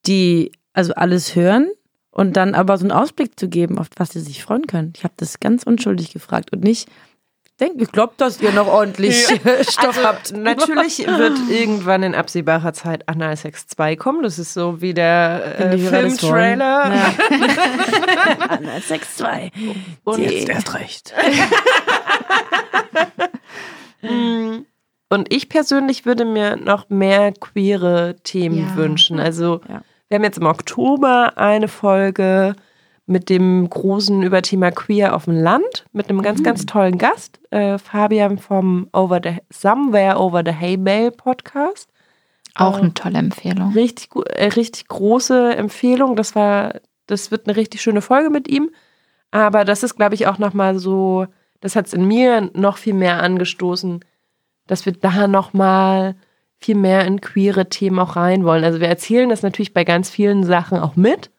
Speaker 1: die also alles hören und dann aber so einen Ausblick zu geben, auf was sie sich freuen können. Ich habe das ganz unschuldig gefragt und nicht, denke, ich glaube, dass ihr noch ordentlich [laughs] Stoff
Speaker 2: Also,
Speaker 1: habt.
Speaker 2: natürlich [laughs] wird irgendwann in absehbarer Zeit Anal Sex 2 kommen. Das ist so wie der äh. Filmtrailer.
Speaker 1: Ja. [laughs] Anna 6-2.
Speaker 2: Und
Speaker 1: Die-
Speaker 2: jetzt
Speaker 1: erst recht.
Speaker 2: Und ich persönlich würde mir noch mehr queere Themen
Speaker 3: Ja.
Speaker 2: wünschen. Also
Speaker 1: Ja.
Speaker 2: wir haben jetzt im Oktober eine Folge mit dem großen Überthema Queer auf dem Land mit einem ganz, ganz tollen Gast, äh, Fabian vom Over the Somewhere Over the Hay Bale Podcast.
Speaker 3: Auch eine tolle Empfehlung.
Speaker 2: Richtig, äh, richtig große Empfehlung. Das war, das wird eine richtig schöne Folge mit ihm. Aber das ist, glaube ich, auch nochmal so, das hat es in mir noch viel mehr angestoßen, dass wir da nochmal viel mehr in queere Themen auch rein wollen. Also wir erzählen das natürlich bei ganz vielen Sachen auch mit,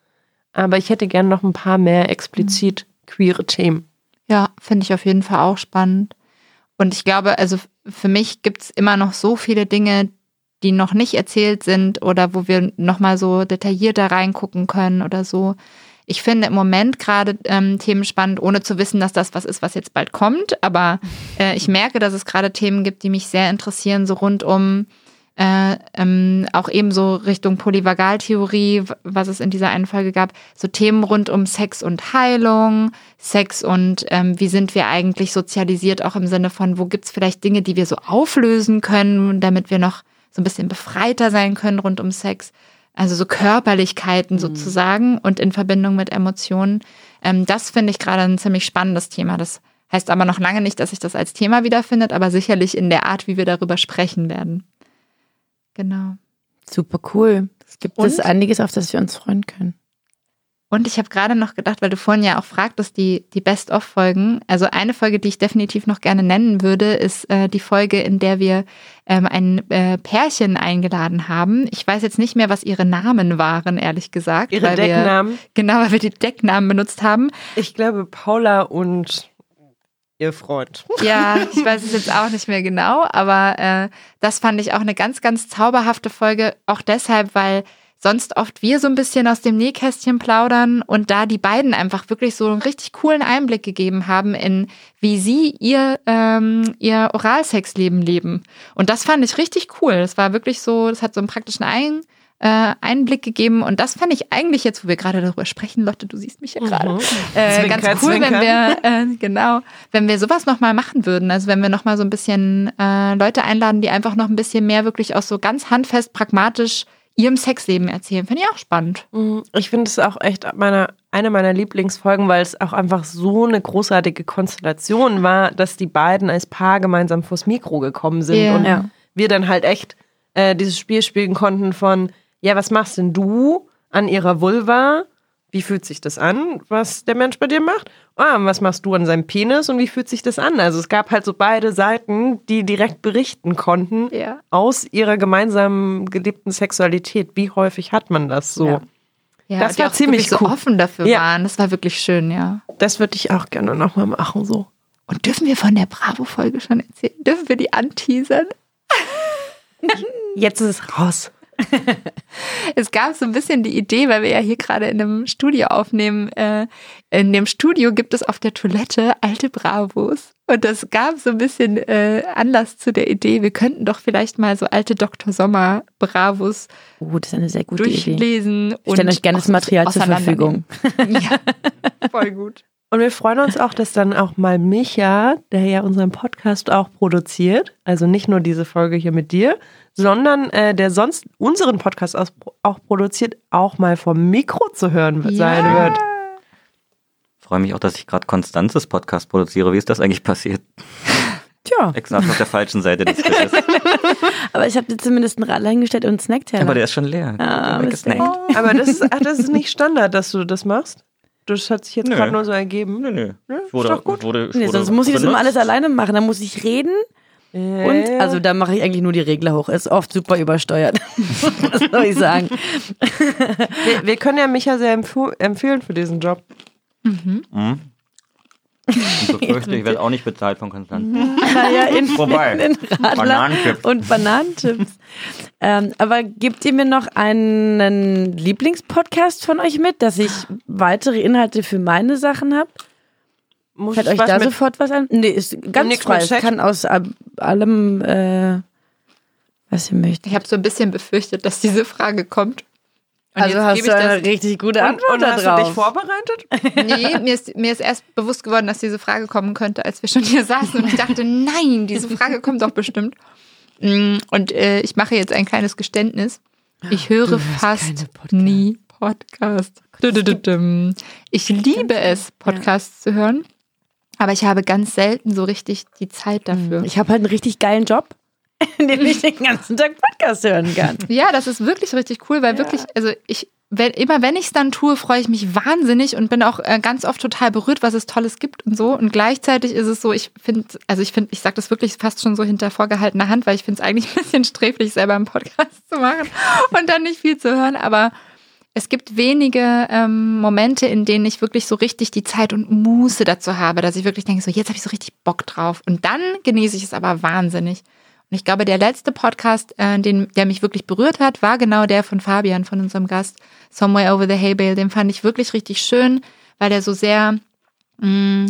Speaker 2: aber ich hätte gern noch ein paar mehr explizit queere Themen.
Speaker 3: Ja, finde ich auf jeden Fall auch spannend. Und ich glaube, also für mich gibt es immer noch so viele Dinge, die noch nicht erzählt sind oder wo wir nochmal so detaillierter reingucken können oder so. Ich finde im Moment gerade ähm, Themen spannend, ohne zu wissen, dass das was ist, was jetzt bald kommt. Aber äh, ich merke, dass es gerade Themen gibt, die mich sehr interessieren, so rund um äh, ähm, auch eben so Richtung Polyvagaltheorie, was es in dieser einen Folge gab, so Themen rund um Sex und Heilung, Sex und ähm, wie sind wir eigentlich sozialisiert, auch im Sinne von, wo gibt's vielleicht Dinge, die wir so auflösen können, damit wir noch so ein bisschen befreiter sein können rund um Sex. Also so Körperlichkeiten sozusagen und in Verbindung mit Emotionen. Ähm, das finde ich gerade ein ziemlich spannendes Thema. Das heißt aber noch lange nicht, dass sich das als Thema wiederfindet, aber sicherlich in der Art, wie wir darüber sprechen werden. Genau.
Speaker 1: Super cool. Es gibt
Speaker 3: Und?
Speaker 1: es einiges, auf das wir uns freuen können.
Speaker 3: Und ich habe gerade noch gedacht, weil du vorhin ja auch fragtest, die, die Best-of-Folgen. Also eine Folge, die ich definitiv noch gerne nennen würde, ist äh, die Folge, in der wir ähm, ein äh, Pärchen eingeladen haben. Ich weiß jetzt nicht mehr, was ihre Namen waren, ehrlich gesagt.
Speaker 2: Ihre
Speaker 3: weil
Speaker 2: Decknamen?
Speaker 3: Wir, genau, weil wir die Decknamen benutzt haben.
Speaker 2: Ich glaube Paula und ihr Freund.
Speaker 3: Ja, [laughs] ich weiß es jetzt auch nicht mehr genau, aber äh, das fand ich auch eine ganz, ganz zauberhafte Folge. Auch deshalb, weil sonst oft wir so ein bisschen aus dem Nähkästchen plaudern und da die beiden einfach wirklich so einen richtig coolen Einblick gegeben haben in, wie sie ihr, ähm, ihr Oralsexleben leben. Und das fand ich richtig cool. Das war wirklich so, das hat so einen praktischen Ein äh, Einblick gegeben und das fand ich eigentlich jetzt, wo wir gerade darüber sprechen, Lotte, du siehst mich ja gerade, äh,
Speaker 2: Zwinker,
Speaker 3: ganz cool, wenn
Speaker 2: zwinker.
Speaker 3: wir äh, genau, wenn wir sowas noch mal machen würden, also wenn wir noch mal so ein bisschen äh, Leute einladen, die einfach noch ein bisschen mehr wirklich aus so ganz handfest, pragmatisch ihrem Sexleben erzählen, finde ich auch spannend.
Speaker 2: Mhm. Ich finde es auch echt meine, eine meiner Lieblingsfolgen, weil es auch einfach so eine großartige Konstellation war, dass die beiden als Paar gemeinsam vors Mikro gekommen sind
Speaker 3: Ja.
Speaker 2: und
Speaker 1: Ja.
Speaker 2: wir dann halt echt äh, dieses Spiel spielen konnten von, ja, was machst denn du an ihrer Vulva? Wie fühlt sich das an, was der Mensch bei dir macht? Ah, was machst du an seinem Penis und wie fühlt sich das an? Also es gab halt so beide Seiten, die direkt berichten konnten
Speaker 3: Ja.
Speaker 2: aus ihrer gemeinsamen gelebten Sexualität. Wie häufig hat man das so?
Speaker 1: Ja.
Speaker 3: Ja,
Speaker 2: Das war ziemlich cool.
Speaker 3: so offen dafür
Speaker 2: Ja.
Speaker 3: waren. Das war wirklich schön, ja.
Speaker 2: Das würde ich auch gerne nochmal machen, so.
Speaker 3: Und dürfen wir von der Bravo-Folge schon erzählen? Dürfen wir die anteasern? [laughs]
Speaker 2: Jetzt ist es raus. [laughs]
Speaker 3: Es gab so ein bisschen die Idee, weil wir ja hier gerade in einem Studio aufnehmen. Äh, in dem Studio gibt es auf der Toilette alte Bravos. Und das gab so ein bisschen äh, Anlass zu der Idee, wir könnten doch vielleicht mal so alte Dr. Sommer Bravos
Speaker 1: Oh, das ist eine sehr gute Idee.
Speaker 3: durchlesen.
Speaker 1: Ich stelle euch gerne das Material zur. Verfügung. [laughs]
Speaker 3: Ja, voll gut.
Speaker 2: Und wir freuen uns auch, dass dann auch mal Micha, der ja unseren Podcast auch produziert, also nicht nur diese Folge hier mit dir, sondern äh, der sonst unseren Podcast aus, auch produziert, auch mal vom Mikro zu hören sein
Speaker 3: Ja.
Speaker 2: wird.
Speaker 4: freue mich auch, dass ich gerade Konstanzes Podcast produziere. Wie ist das eigentlich passiert?
Speaker 1: Tja,
Speaker 4: Extra auf der falschen Seite des Tisches. [laughs]
Speaker 1: aber ich habe dir zumindest einen Radler hingestellt und einen Snackteller.
Speaker 4: Aber der ist schon leer.
Speaker 1: Ah.
Speaker 2: Aber das ist, ach, das ist nicht Standard, dass du das machst. Das hat sich jetzt gerade nur so ergeben.
Speaker 4: Nö, nö.
Speaker 2: Ja,
Speaker 4: wurde,
Speaker 2: ist doch gut.
Speaker 4: wurde,
Speaker 1: nee,
Speaker 4: wurde
Speaker 1: sonst muss ich das immer alles alleine machen. Dann muss ich reden und
Speaker 2: Äh,
Speaker 1: also da mache ich eigentlich nur die Regler hoch. Ist oft super übersteuert. Was soll ich sagen?
Speaker 2: wir, wir können ja Micha sehr empf empfehlen für diesen Job.
Speaker 4: Mhm. Ich befürchte, ich werde auch nicht bezahlt von Konstanz.
Speaker 1: Naja, in,
Speaker 4: Vorbei.
Speaker 1: in
Speaker 4: Bananenchips.
Speaker 1: und Bananenchips. ähm, aber gebt ihr mir noch einen Lieblingspodcast von euch mit, dass ich weitere Inhalte für meine Sachen habe?
Speaker 2: Muss
Speaker 1: Fällt
Speaker 2: ich
Speaker 1: euch
Speaker 2: was
Speaker 1: da
Speaker 2: mit,
Speaker 1: sofort was an? Nee, ist ganz
Speaker 2: Nix
Speaker 1: frei. Es kann aus ab- allem, äh, was ihr möchtet.
Speaker 3: Ich habe so ein bisschen befürchtet, dass diese Frage kommt. Und
Speaker 1: Also
Speaker 3: jetzt
Speaker 1: hast
Speaker 3: gebe
Speaker 1: du
Speaker 3: das-
Speaker 1: eine richtig gute
Speaker 2: und,
Speaker 1: Antwort
Speaker 2: und
Speaker 1: da
Speaker 2: hast
Speaker 1: drauf.
Speaker 2: du dich vorbereitet? [laughs]
Speaker 3: Nee, mir ist, mir ist erst bewusst geworden, dass diese Frage kommen könnte, als wir schon hier saßen. Und ich dachte, nein, diese Frage kommt doch bestimmt. Mm, Und äh, ich mache jetzt ein kleines Geständnis. Ich höre fast
Speaker 1: keine Podcasts.
Speaker 3: nie Podcast. Dü-dü-dü-düm. Ich liebe es, Podcasts zu hören. Aber ich habe ganz selten so richtig die Zeit dafür.
Speaker 1: Ich habe halt einen richtig geilen Job, [laughs] in dem ich den ganzen Tag Podcast hören kann.
Speaker 3: Ja, das ist wirklich richtig cool, weil wirklich, also ich, wenn, immer wenn ich es dann tue, freue ich mich wahnsinnig und bin auch äh, ganz oft total berührt, was es Tolles gibt und so. Und gleichzeitig ist es so, ich finde, also ich finde, ich sage das wirklich fast schon so hinter vorgehaltener Hand, weil ich finde es eigentlich ein bisschen sträflich, selber einen Podcast zu machen und dann nicht viel zu hören. Aber es gibt wenige ähm, Momente, in denen ich wirklich so richtig die Zeit und Muße dazu habe, dass ich wirklich denke, so jetzt habe ich so richtig Bock drauf. Und dann genieße ich es aber wahnsinnig. Und ich glaube, der letzte Podcast, äh, den, der mich wirklich berührt hat, war genau der von Fabian, von unserem Gast, Somewhere Over the Hay Bale. Den fand ich wirklich richtig schön, weil der so sehr, mh,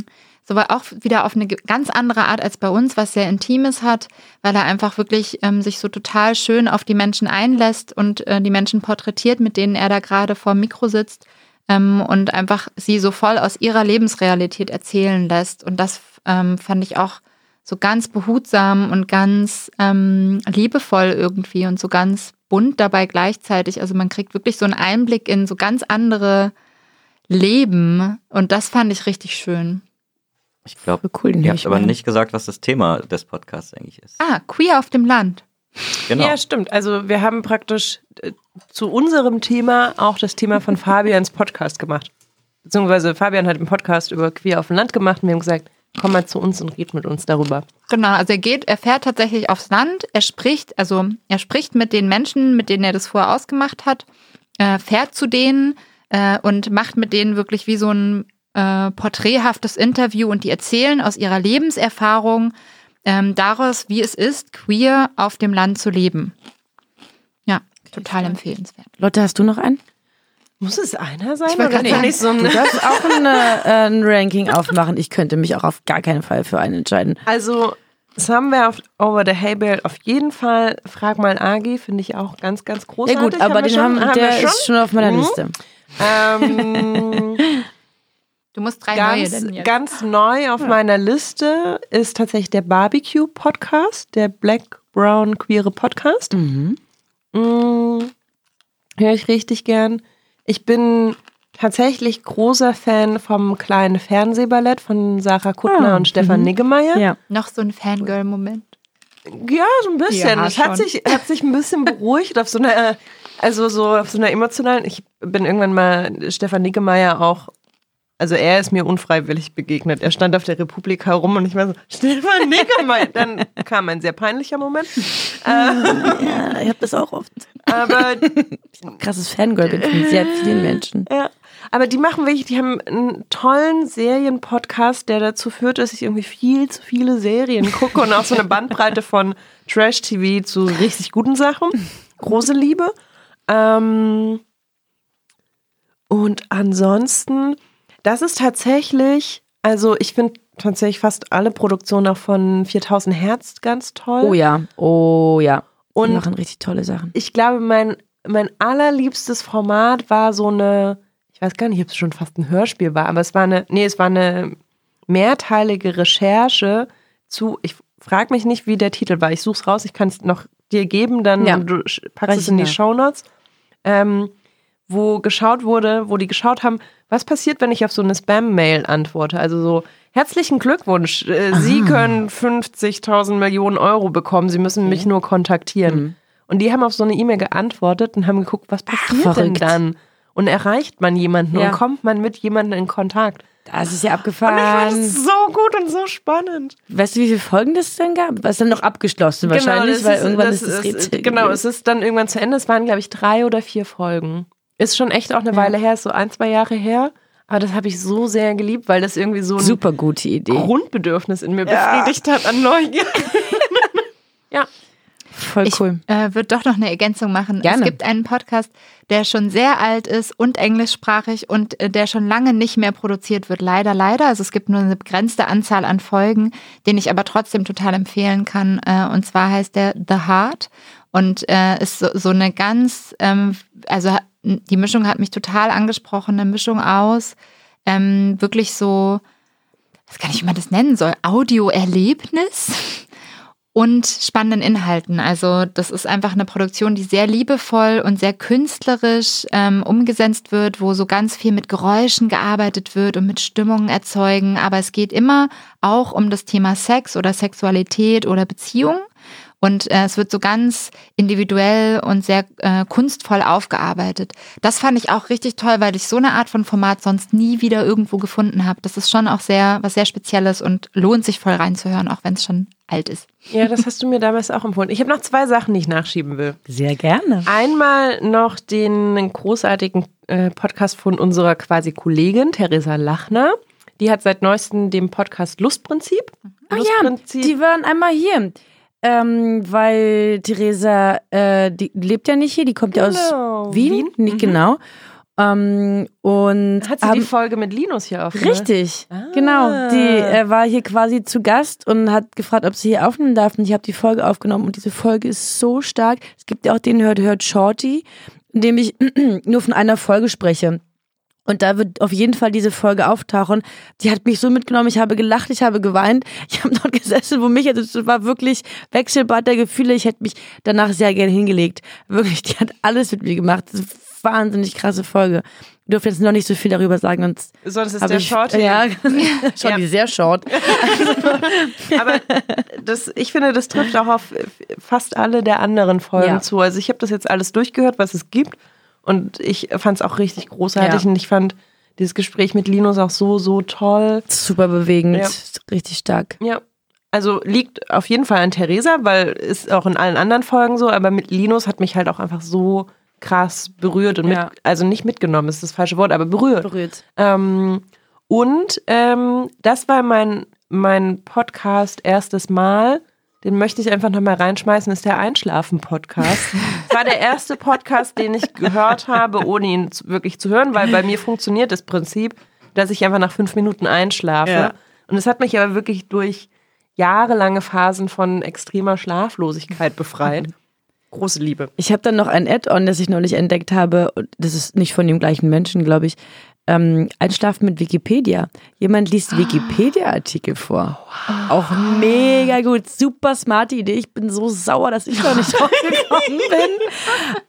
Speaker 3: so war auch wieder auf eine ganz andere Art als bei uns, was sehr Intimes hat, weil er einfach wirklich ähm, sich so total schön auf die Menschen einlässt und äh, die Menschen porträtiert, mit denen er da gerade vor Mikro sitzt ähm, und einfach sie so voll aus ihrer Lebensrealität erzählen lässt. Und das ähm, fand ich auch so ganz behutsam und ganz ähm, liebevoll irgendwie und so ganz bunt dabei gleichzeitig. Also man kriegt wirklich so einen Einblick in so ganz andere Leben und das fand ich richtig schön.
Speaker 4: Ich glaube,
Speaker 1: Cool,
Speaker 4: ihr habt
Speaker 1: ich
Speaker 4: aber nicht gesagt, was das Thema des Podcasts eigentlich ist.
Speaker 3: Ah, Queer auf dem Land.
Speaker 4: Genau.
Speaker 2: Ja, stimmt. Also wir haben praktisch äh, zu unserem Thema auch das Thema von Fabians Podcast gemacht. Beziehungsweise Fabian hat einen Podcast über Queer auf dem Land gemacht und wir haben gesagt, komm mal zu uns und red mit uns darüber.
Speaker 3: Genau, also er geht, er fährt tatsächlich aufs Land, er spricht, also er spricht mit den Menschen, mit denen er das vorher ausgemacht hat, äh, fährt zu denen äh, und macht mit denen wirklich wie so ein äh, porträthaftes Interview und die erzählen aus ihrer Lebenserfahrung ähm, daraus, wie es ist, queer auf dem Land zu leben. Ja, total empfehlenswert.
Speaker 1: Lotte, hast du noch einen?
Speaker 2: Muss es einer sein?
Speaker 1: Ich wollte
Speaker 2: oder
Speaker 1: gerade
Speaker 2: kann ich so ein
Speaker 1: Du darfst auch ein, äh, ein Ranking [laughs] aufmachen. Ich könnte mich auch auf gar keinen Fall für einen entscheiden.
Speaker 2: Also, Somewhere Over the Hay Bale auf jeden Fall. Frag mal Agi, finde ich auch ganz, ganz
Speaker 1: Ja
Speaker 2: großartig.
Speaker 1: gut, aber
Speaker 2: wir
Speaker 1: den
Speaker 2: schon-
Speaker 1: haben, der
Speaker 2: schon.
Speaker 1: ist schon auf meiner
Speaker 2: Mhm.
Speaker 1: Liste.
Speaker 2: Ähm, [laughs]
Speaker 3: Du musst drei neue
Speaker 2: ganz,
Speaker 3: denn jetzt.
Speaker 2: ganz neu auf meiner Liste ist tatsächlich der Barbecue Podcast, der Black Brown Queere Podcast.
Speaker 1: Mhm.
Speaker 2: Mm, Höre ich richtig gern. Ich bin tatsächlich großer Fan vom kleinen Fernsehballett von Sarah Kuttner
Speaker 1: Ah,
Speaker 2: und Stefan
Speaker 1: mhm.
Speaker 2: Niggemeier.
Speaker 1: Ja.
Speaker 3: Noch so ein Fangirl-Moment.
Speaker 2: Ja, so ein bisschen.
Speaker 3: Ja,
Speaker 2: es hat sich, hat sich ein bisschen beruhigt auf so einer, also so auf so einer emotionalen. Ich bin irgendwann mal Stefan Niggemeier auch, also er ist mir unfreiwillig begegnet. Er stand auf der Republik herum und ich war so, Stefan Niggemeier. Dann kam ein sehr peinlicher Moment. [laughs]
Speaker 1: ja, ich habe das auch oft.
Speaker 2: Aber
Speaker 1: Krasses Fangirl von sehr vielen Menschen.
Speaker 2: Ja, aber die machen wirklich, die haben einen tollen Serienpodcast, der dazu führt, dass ich irgendwie viel zu viele Serien gucke und auch so eine Bandbreite von Trash-TV zu richtig guten Sachen. Große Liebe. Ähm, und ansonsten, das ist tatsächlich, also ich finde tatsächlich fast alle Produktionen auch von 4000 Hertz ganz toll.
Speaker 1: Oh ja, oh ja. Die
Speaker 2: Und
Speaker 1: machen richtig tolle Sachen.
Speaker 2: ich glaube, mein, mein allerliebstes Format war so eine, ich weiß gar nicht, ob es schon fast ein Hörspiel war, aber es war eine, nee, es war eine mehrteilige Recherche zu, ich frage mich nicht, wie der Titel war. Ich suche es raus, ich kann es noch dir geben, dann
Speaker 1: Ja.
Speaker 2: du packst
Speaker 1: Weiß
Speaker 2: es in die
Speaker 1: nach.
Speaker 2: Shownotes. Ähm, wo geschaut wurde, wo die geschaut haben, was passiert, wenn ich auf so eine Spam-Mail antworte. Also so, herzlichen Glückwunsch, äh, Sie können 50.000 Millionen Euro bekommen, Sie müssen mich nur kontaktieren. Und die haben auf so eine E-Mail geantwortet und haben geguckt, was passiert denn
Speaker 1: verrückt.
Speaker 2: dann? Und erreicht man jemanden
Speaker 1: Ja.
Speaker 2: und kommt man mit jemandem in Kontakt?
Speaker 1: Das ist ja
Speaker 2: Und ich fand
Speaker 1: abgefahren.
Speaker 2: das so gut und so spannend.
Speaker 1: Weißt du, wie viele Folgen das denn gab? Was dann noch abgeschlossen wahrscheinlich,
Speaker 2: das
Speaker 1: weil
Speaker 2: ist-
Speaker 1: irgendwann
Speaker 2: das
Speaker 1: ist das Rätsel.
Speaker 2: Genau, es ist dann irgendwann zu Ende. Es waren, glaube ich, drei oder vier Folgen. Ist schon echt auch eine Weile her, ist so ein, zwei Jahre her. Aber das habe ich so sehr geliebt, weil das irgendwie so ein
Speaker 1: Super gute Idee.
Speaker 2: Grundbedürfnis in mir befriedigt hat an Neugier. [laughs] ja.
Speaker 1: Voll
Speaker 3: Ich
Speaker 1: cool.
Speaker 3: äh, würde doch noch eine Ergänzung machen.
Speaker 1: Gerne.
Speaker 3: Es gibt einen Podcast, der schon sehr alt ist und englischsprachig und äh, der schon lange nicht mehr produziert wird. Leider, leider. Also es gibt nur eine begrenzte Anzahl an Folgen, den ich aber trotzdem total empfehlen kann. Äh, und zwar heißt der The Heart und äh, ist so, so eine ganz, ähm, also die Mischung hat mich total angesprochen, eine Mischung aus ähm, wirklich so, was kann ich, wie man das nennen soll, Audioerlebnis [laughs] und spannenden Inhalten. Also das ist einfach eine Produktion, die sehr liebevoll und sehr künstlerisch ähm, umgesetzt wird, wo so ganz viel mit Geräuschen gearbeitet wird und mit Stimmungen erzeugen. Aber es geht immer auch um das Thema Sex oder Sexualität oder Beziehung. Und äh, es wird so ganz individuell und sehr äh, kunstvoll aufgearbeitet. Das fand ich auch richtig toll, weil ich so eine Art von Format sonst nie wieder irgendwo gefunden habe. Das ist schon auch sehr was sehr Spezielles und lohnt sich voll reinzuhören, auch wenn es schon alt ist.
Speaker 2: Ja, das hast du mir damals auch empfohlen. Ich habe noch zwei Sachen, die ich nachschieben will.
Speaker 1: Sehr gerne.
Speaker 2: Einmal noch den großartigen äh, Podcast von unserer quasi Kollegin Theresa Lachner. Die hat seit neuestem den Podcast Lustprinzip.
Speaker 1: Ach ja,
Speaker 2: Lustprinzip.
Speaker 1: die waren einmal hier. Ähm, weil Theresa, äh, die lebt ja nicht hier, die kommt ja
Speaker 2: Genau,
Speaker 1: aus Wien.
Speaker 2: Wien.
Speaker 1: Nicht
Speaker 2: Mhm.
Speaker 1: genau. Ähm, und
Speaker 2: hat sie
Speaker 1: haben-
Speaker 2: die Folge mit Linus hier aufgenommen?
Speaker 1: Richtig,
Speaker 2: Ah.
Speaker 1: genau. Die äh, war hier quasi zu Gast und hat gefragt, ob sie hier aufnehmen darf. Und ich habe die Folge aufgenommen und diese Folge ist so stark. Es gibt ja auch den Hört Hört Shorty, in dem ich [clears throat] nur von einer Folge spreche. Und da wird auf jeden Fall diese Folge auftauchen. Die hat mich so mitgenommen. Ich habe gelacht, ich habe geweint. [laughs] Ich habe dort gesessen, wo mich, also es war wirklich Wechselbad der Gefühle. Ich hätte mich danach sehr gerne hingelegt. Wirklich, die hat alles mit mir gemacht. Das ist eine wahnsinnig krasse Folge. Ich durfte jetzt noch nicht so viel darüber sagen, sonst
Speaker 2: Sonst ist der
Speaker 1: ich,
Speaker 2: Short.
Speaker 1: Ja, schon [laughs]
Speaker 2: Ja.
Speaker 1: sehr short. [laughs]
Speaker 2: Aber das, ich finde, das trifft auch auf fast alle der anderen Folgen
Speaker 1: Ja.
Speaker 2: zu. Also ich habe das jetzt alles durchgehört, was es gibt. Und ich fand es auch richtig großartig.
Speaker 1: Ja.
Speaker 2: Und ich fand dieses Gespräch mit Linus auch so, so toll.
Speaker 1: Super bewegend,
Speaker 2: Ja.
Speaker 1: richtig stark.
Speaker 2: Ja. Also liegt auf jeden Fall an Theresa, weil ist auch in allen anderen Folgen so, aber mit Linus hat mich halt auch einfach so krass berührt und
Speaker 1: Ja.
Speaker 2: mit, also nicht mitgenommen, ist das falsche Wort, aber berührt.
Speaker 1: Berührt.
Speaker 2: Ähm, und ähm, das war mein, mein Podcast erstes Mal. Den möchte ich einfach nochmal reinschmeißen, ist der Einschlafen-Podcast. Das war der erste Podcast, den ich gehört habe, ohne ihn wirklich zu hören, weil bei mir funktioniert das Prinzip, dass ich einfach nach fünf Minuten einschlafe.
Speaker 1: Ja.
Speaker 2: Und es hat mich aber wirklich durch jahrelange Phasen von extremer Schlaflosigkeit befreit. Große Liebe.
Speaker 1: Ich habe dann noch ein Add-on, das ich neulich entdeckt habe. Und das ist nicht von dem gleichen Menschen, glaube ich. Ähm, Einschlafen mit Wikipedia. Jemand liest Wikipedia-Artikel vor. Auch mega gut. Super smarte Idee. Ich bin so sauer, dass ich noch nicht [laughs] drauf gekommen bin.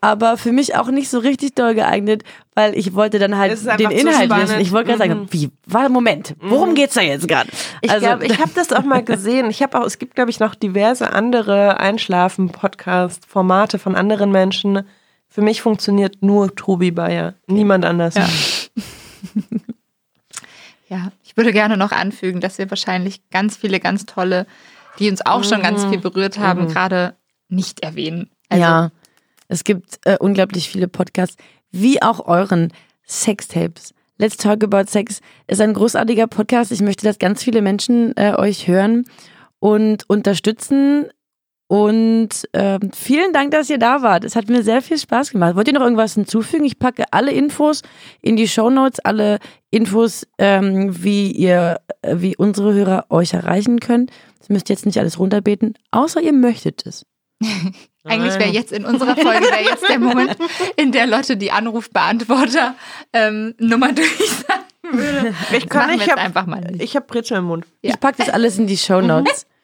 Speaker 1: Aber für mich auch nicht so richtig doll geeignet, weil ich wollte dann halt den Inhalt wissen. Ich wollte gerade sagen, wie, war, Moment, worum geht's da jetzt gerade?
Speaker 2: Ich glaube, ich habe das auch mal gesehen. Ich habe auch, es gibt, glaube ich, noch diverse andere Einschlafen-Podcast-Formate von anderen Menschen. Für mich funktioniert nur Tobi Bayer. Niemand anders.
Speaker 3: Ja, [laughs] [laughs] ich würde gerne noch anfügen, dass wir wahrscheinlich ganz viele ganz tolle, die uns auch schon ganz viel berührt haben, gerade nicht erwähnen. Also,
Speaker 1: ja, es gibt äh, unglaublich viele Podcasts, wie auch euren Sextapes. Let's Talk About Sex ist ein großartiger Podcast. Ich möchte, dass ganz viele Menschen äh, euch hören und unterstützen. Und ähm, vielen Dank, dass ihr da wart. Es hat mir sehr viel Spaß gemacht. Wollt ihr noch irgendwas hinzufügen? Ich packe alle Infos in die Show Notes, alle Infos, ähm, wie ihr, äh, wie unsere Hörer euch erreichen können. Das müsst ihr jetzt nicht alles runterbeten, außer ihr möchtet es. [laughs]
Speaker 3: Eigentlich wäre jetzt in unserer Folge wäre jetzt der Moment, in der Lotte die Anrufbeantworter ähm, Nummer durchsagen würde.
Speaker 2: Ich kann
Speaker 3: machen wir
Speaker 2: ich hab-
Speaker 3: einfach mal nicht.
Speaker 2: Ich habe Brezel im Mund.
Speaker 3: Ja.
Speaker 1: Ich packe das alles in die Show Notes. [laughs]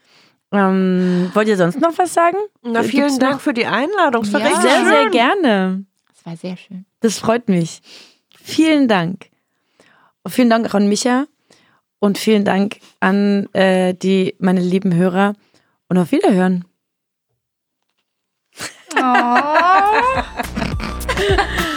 Speaker 1: ähm, wollt ihr sonst noch was sagen?
Speaker 2: Na,
Speaker 1: Gibt's
Speaker 2: vielen
Speaker 1: noch-
Speaker 2: Dank für die Einladung. Es war
Speaker 3: Ja.
Speaker 2: richtig
Speaker 1: Sehr,
Speaker 2: schön.
Speaker 1: sehr gerne.
Speaker 3: Das war sehr schön.
Speaker 1: Das freut mich. Vielen Dank. Vielen Dank auch an Micha und vielen Dank an äh, die meine lieben Hörer und auf Wiederhören.
Speaker 3: Oh. [laughs]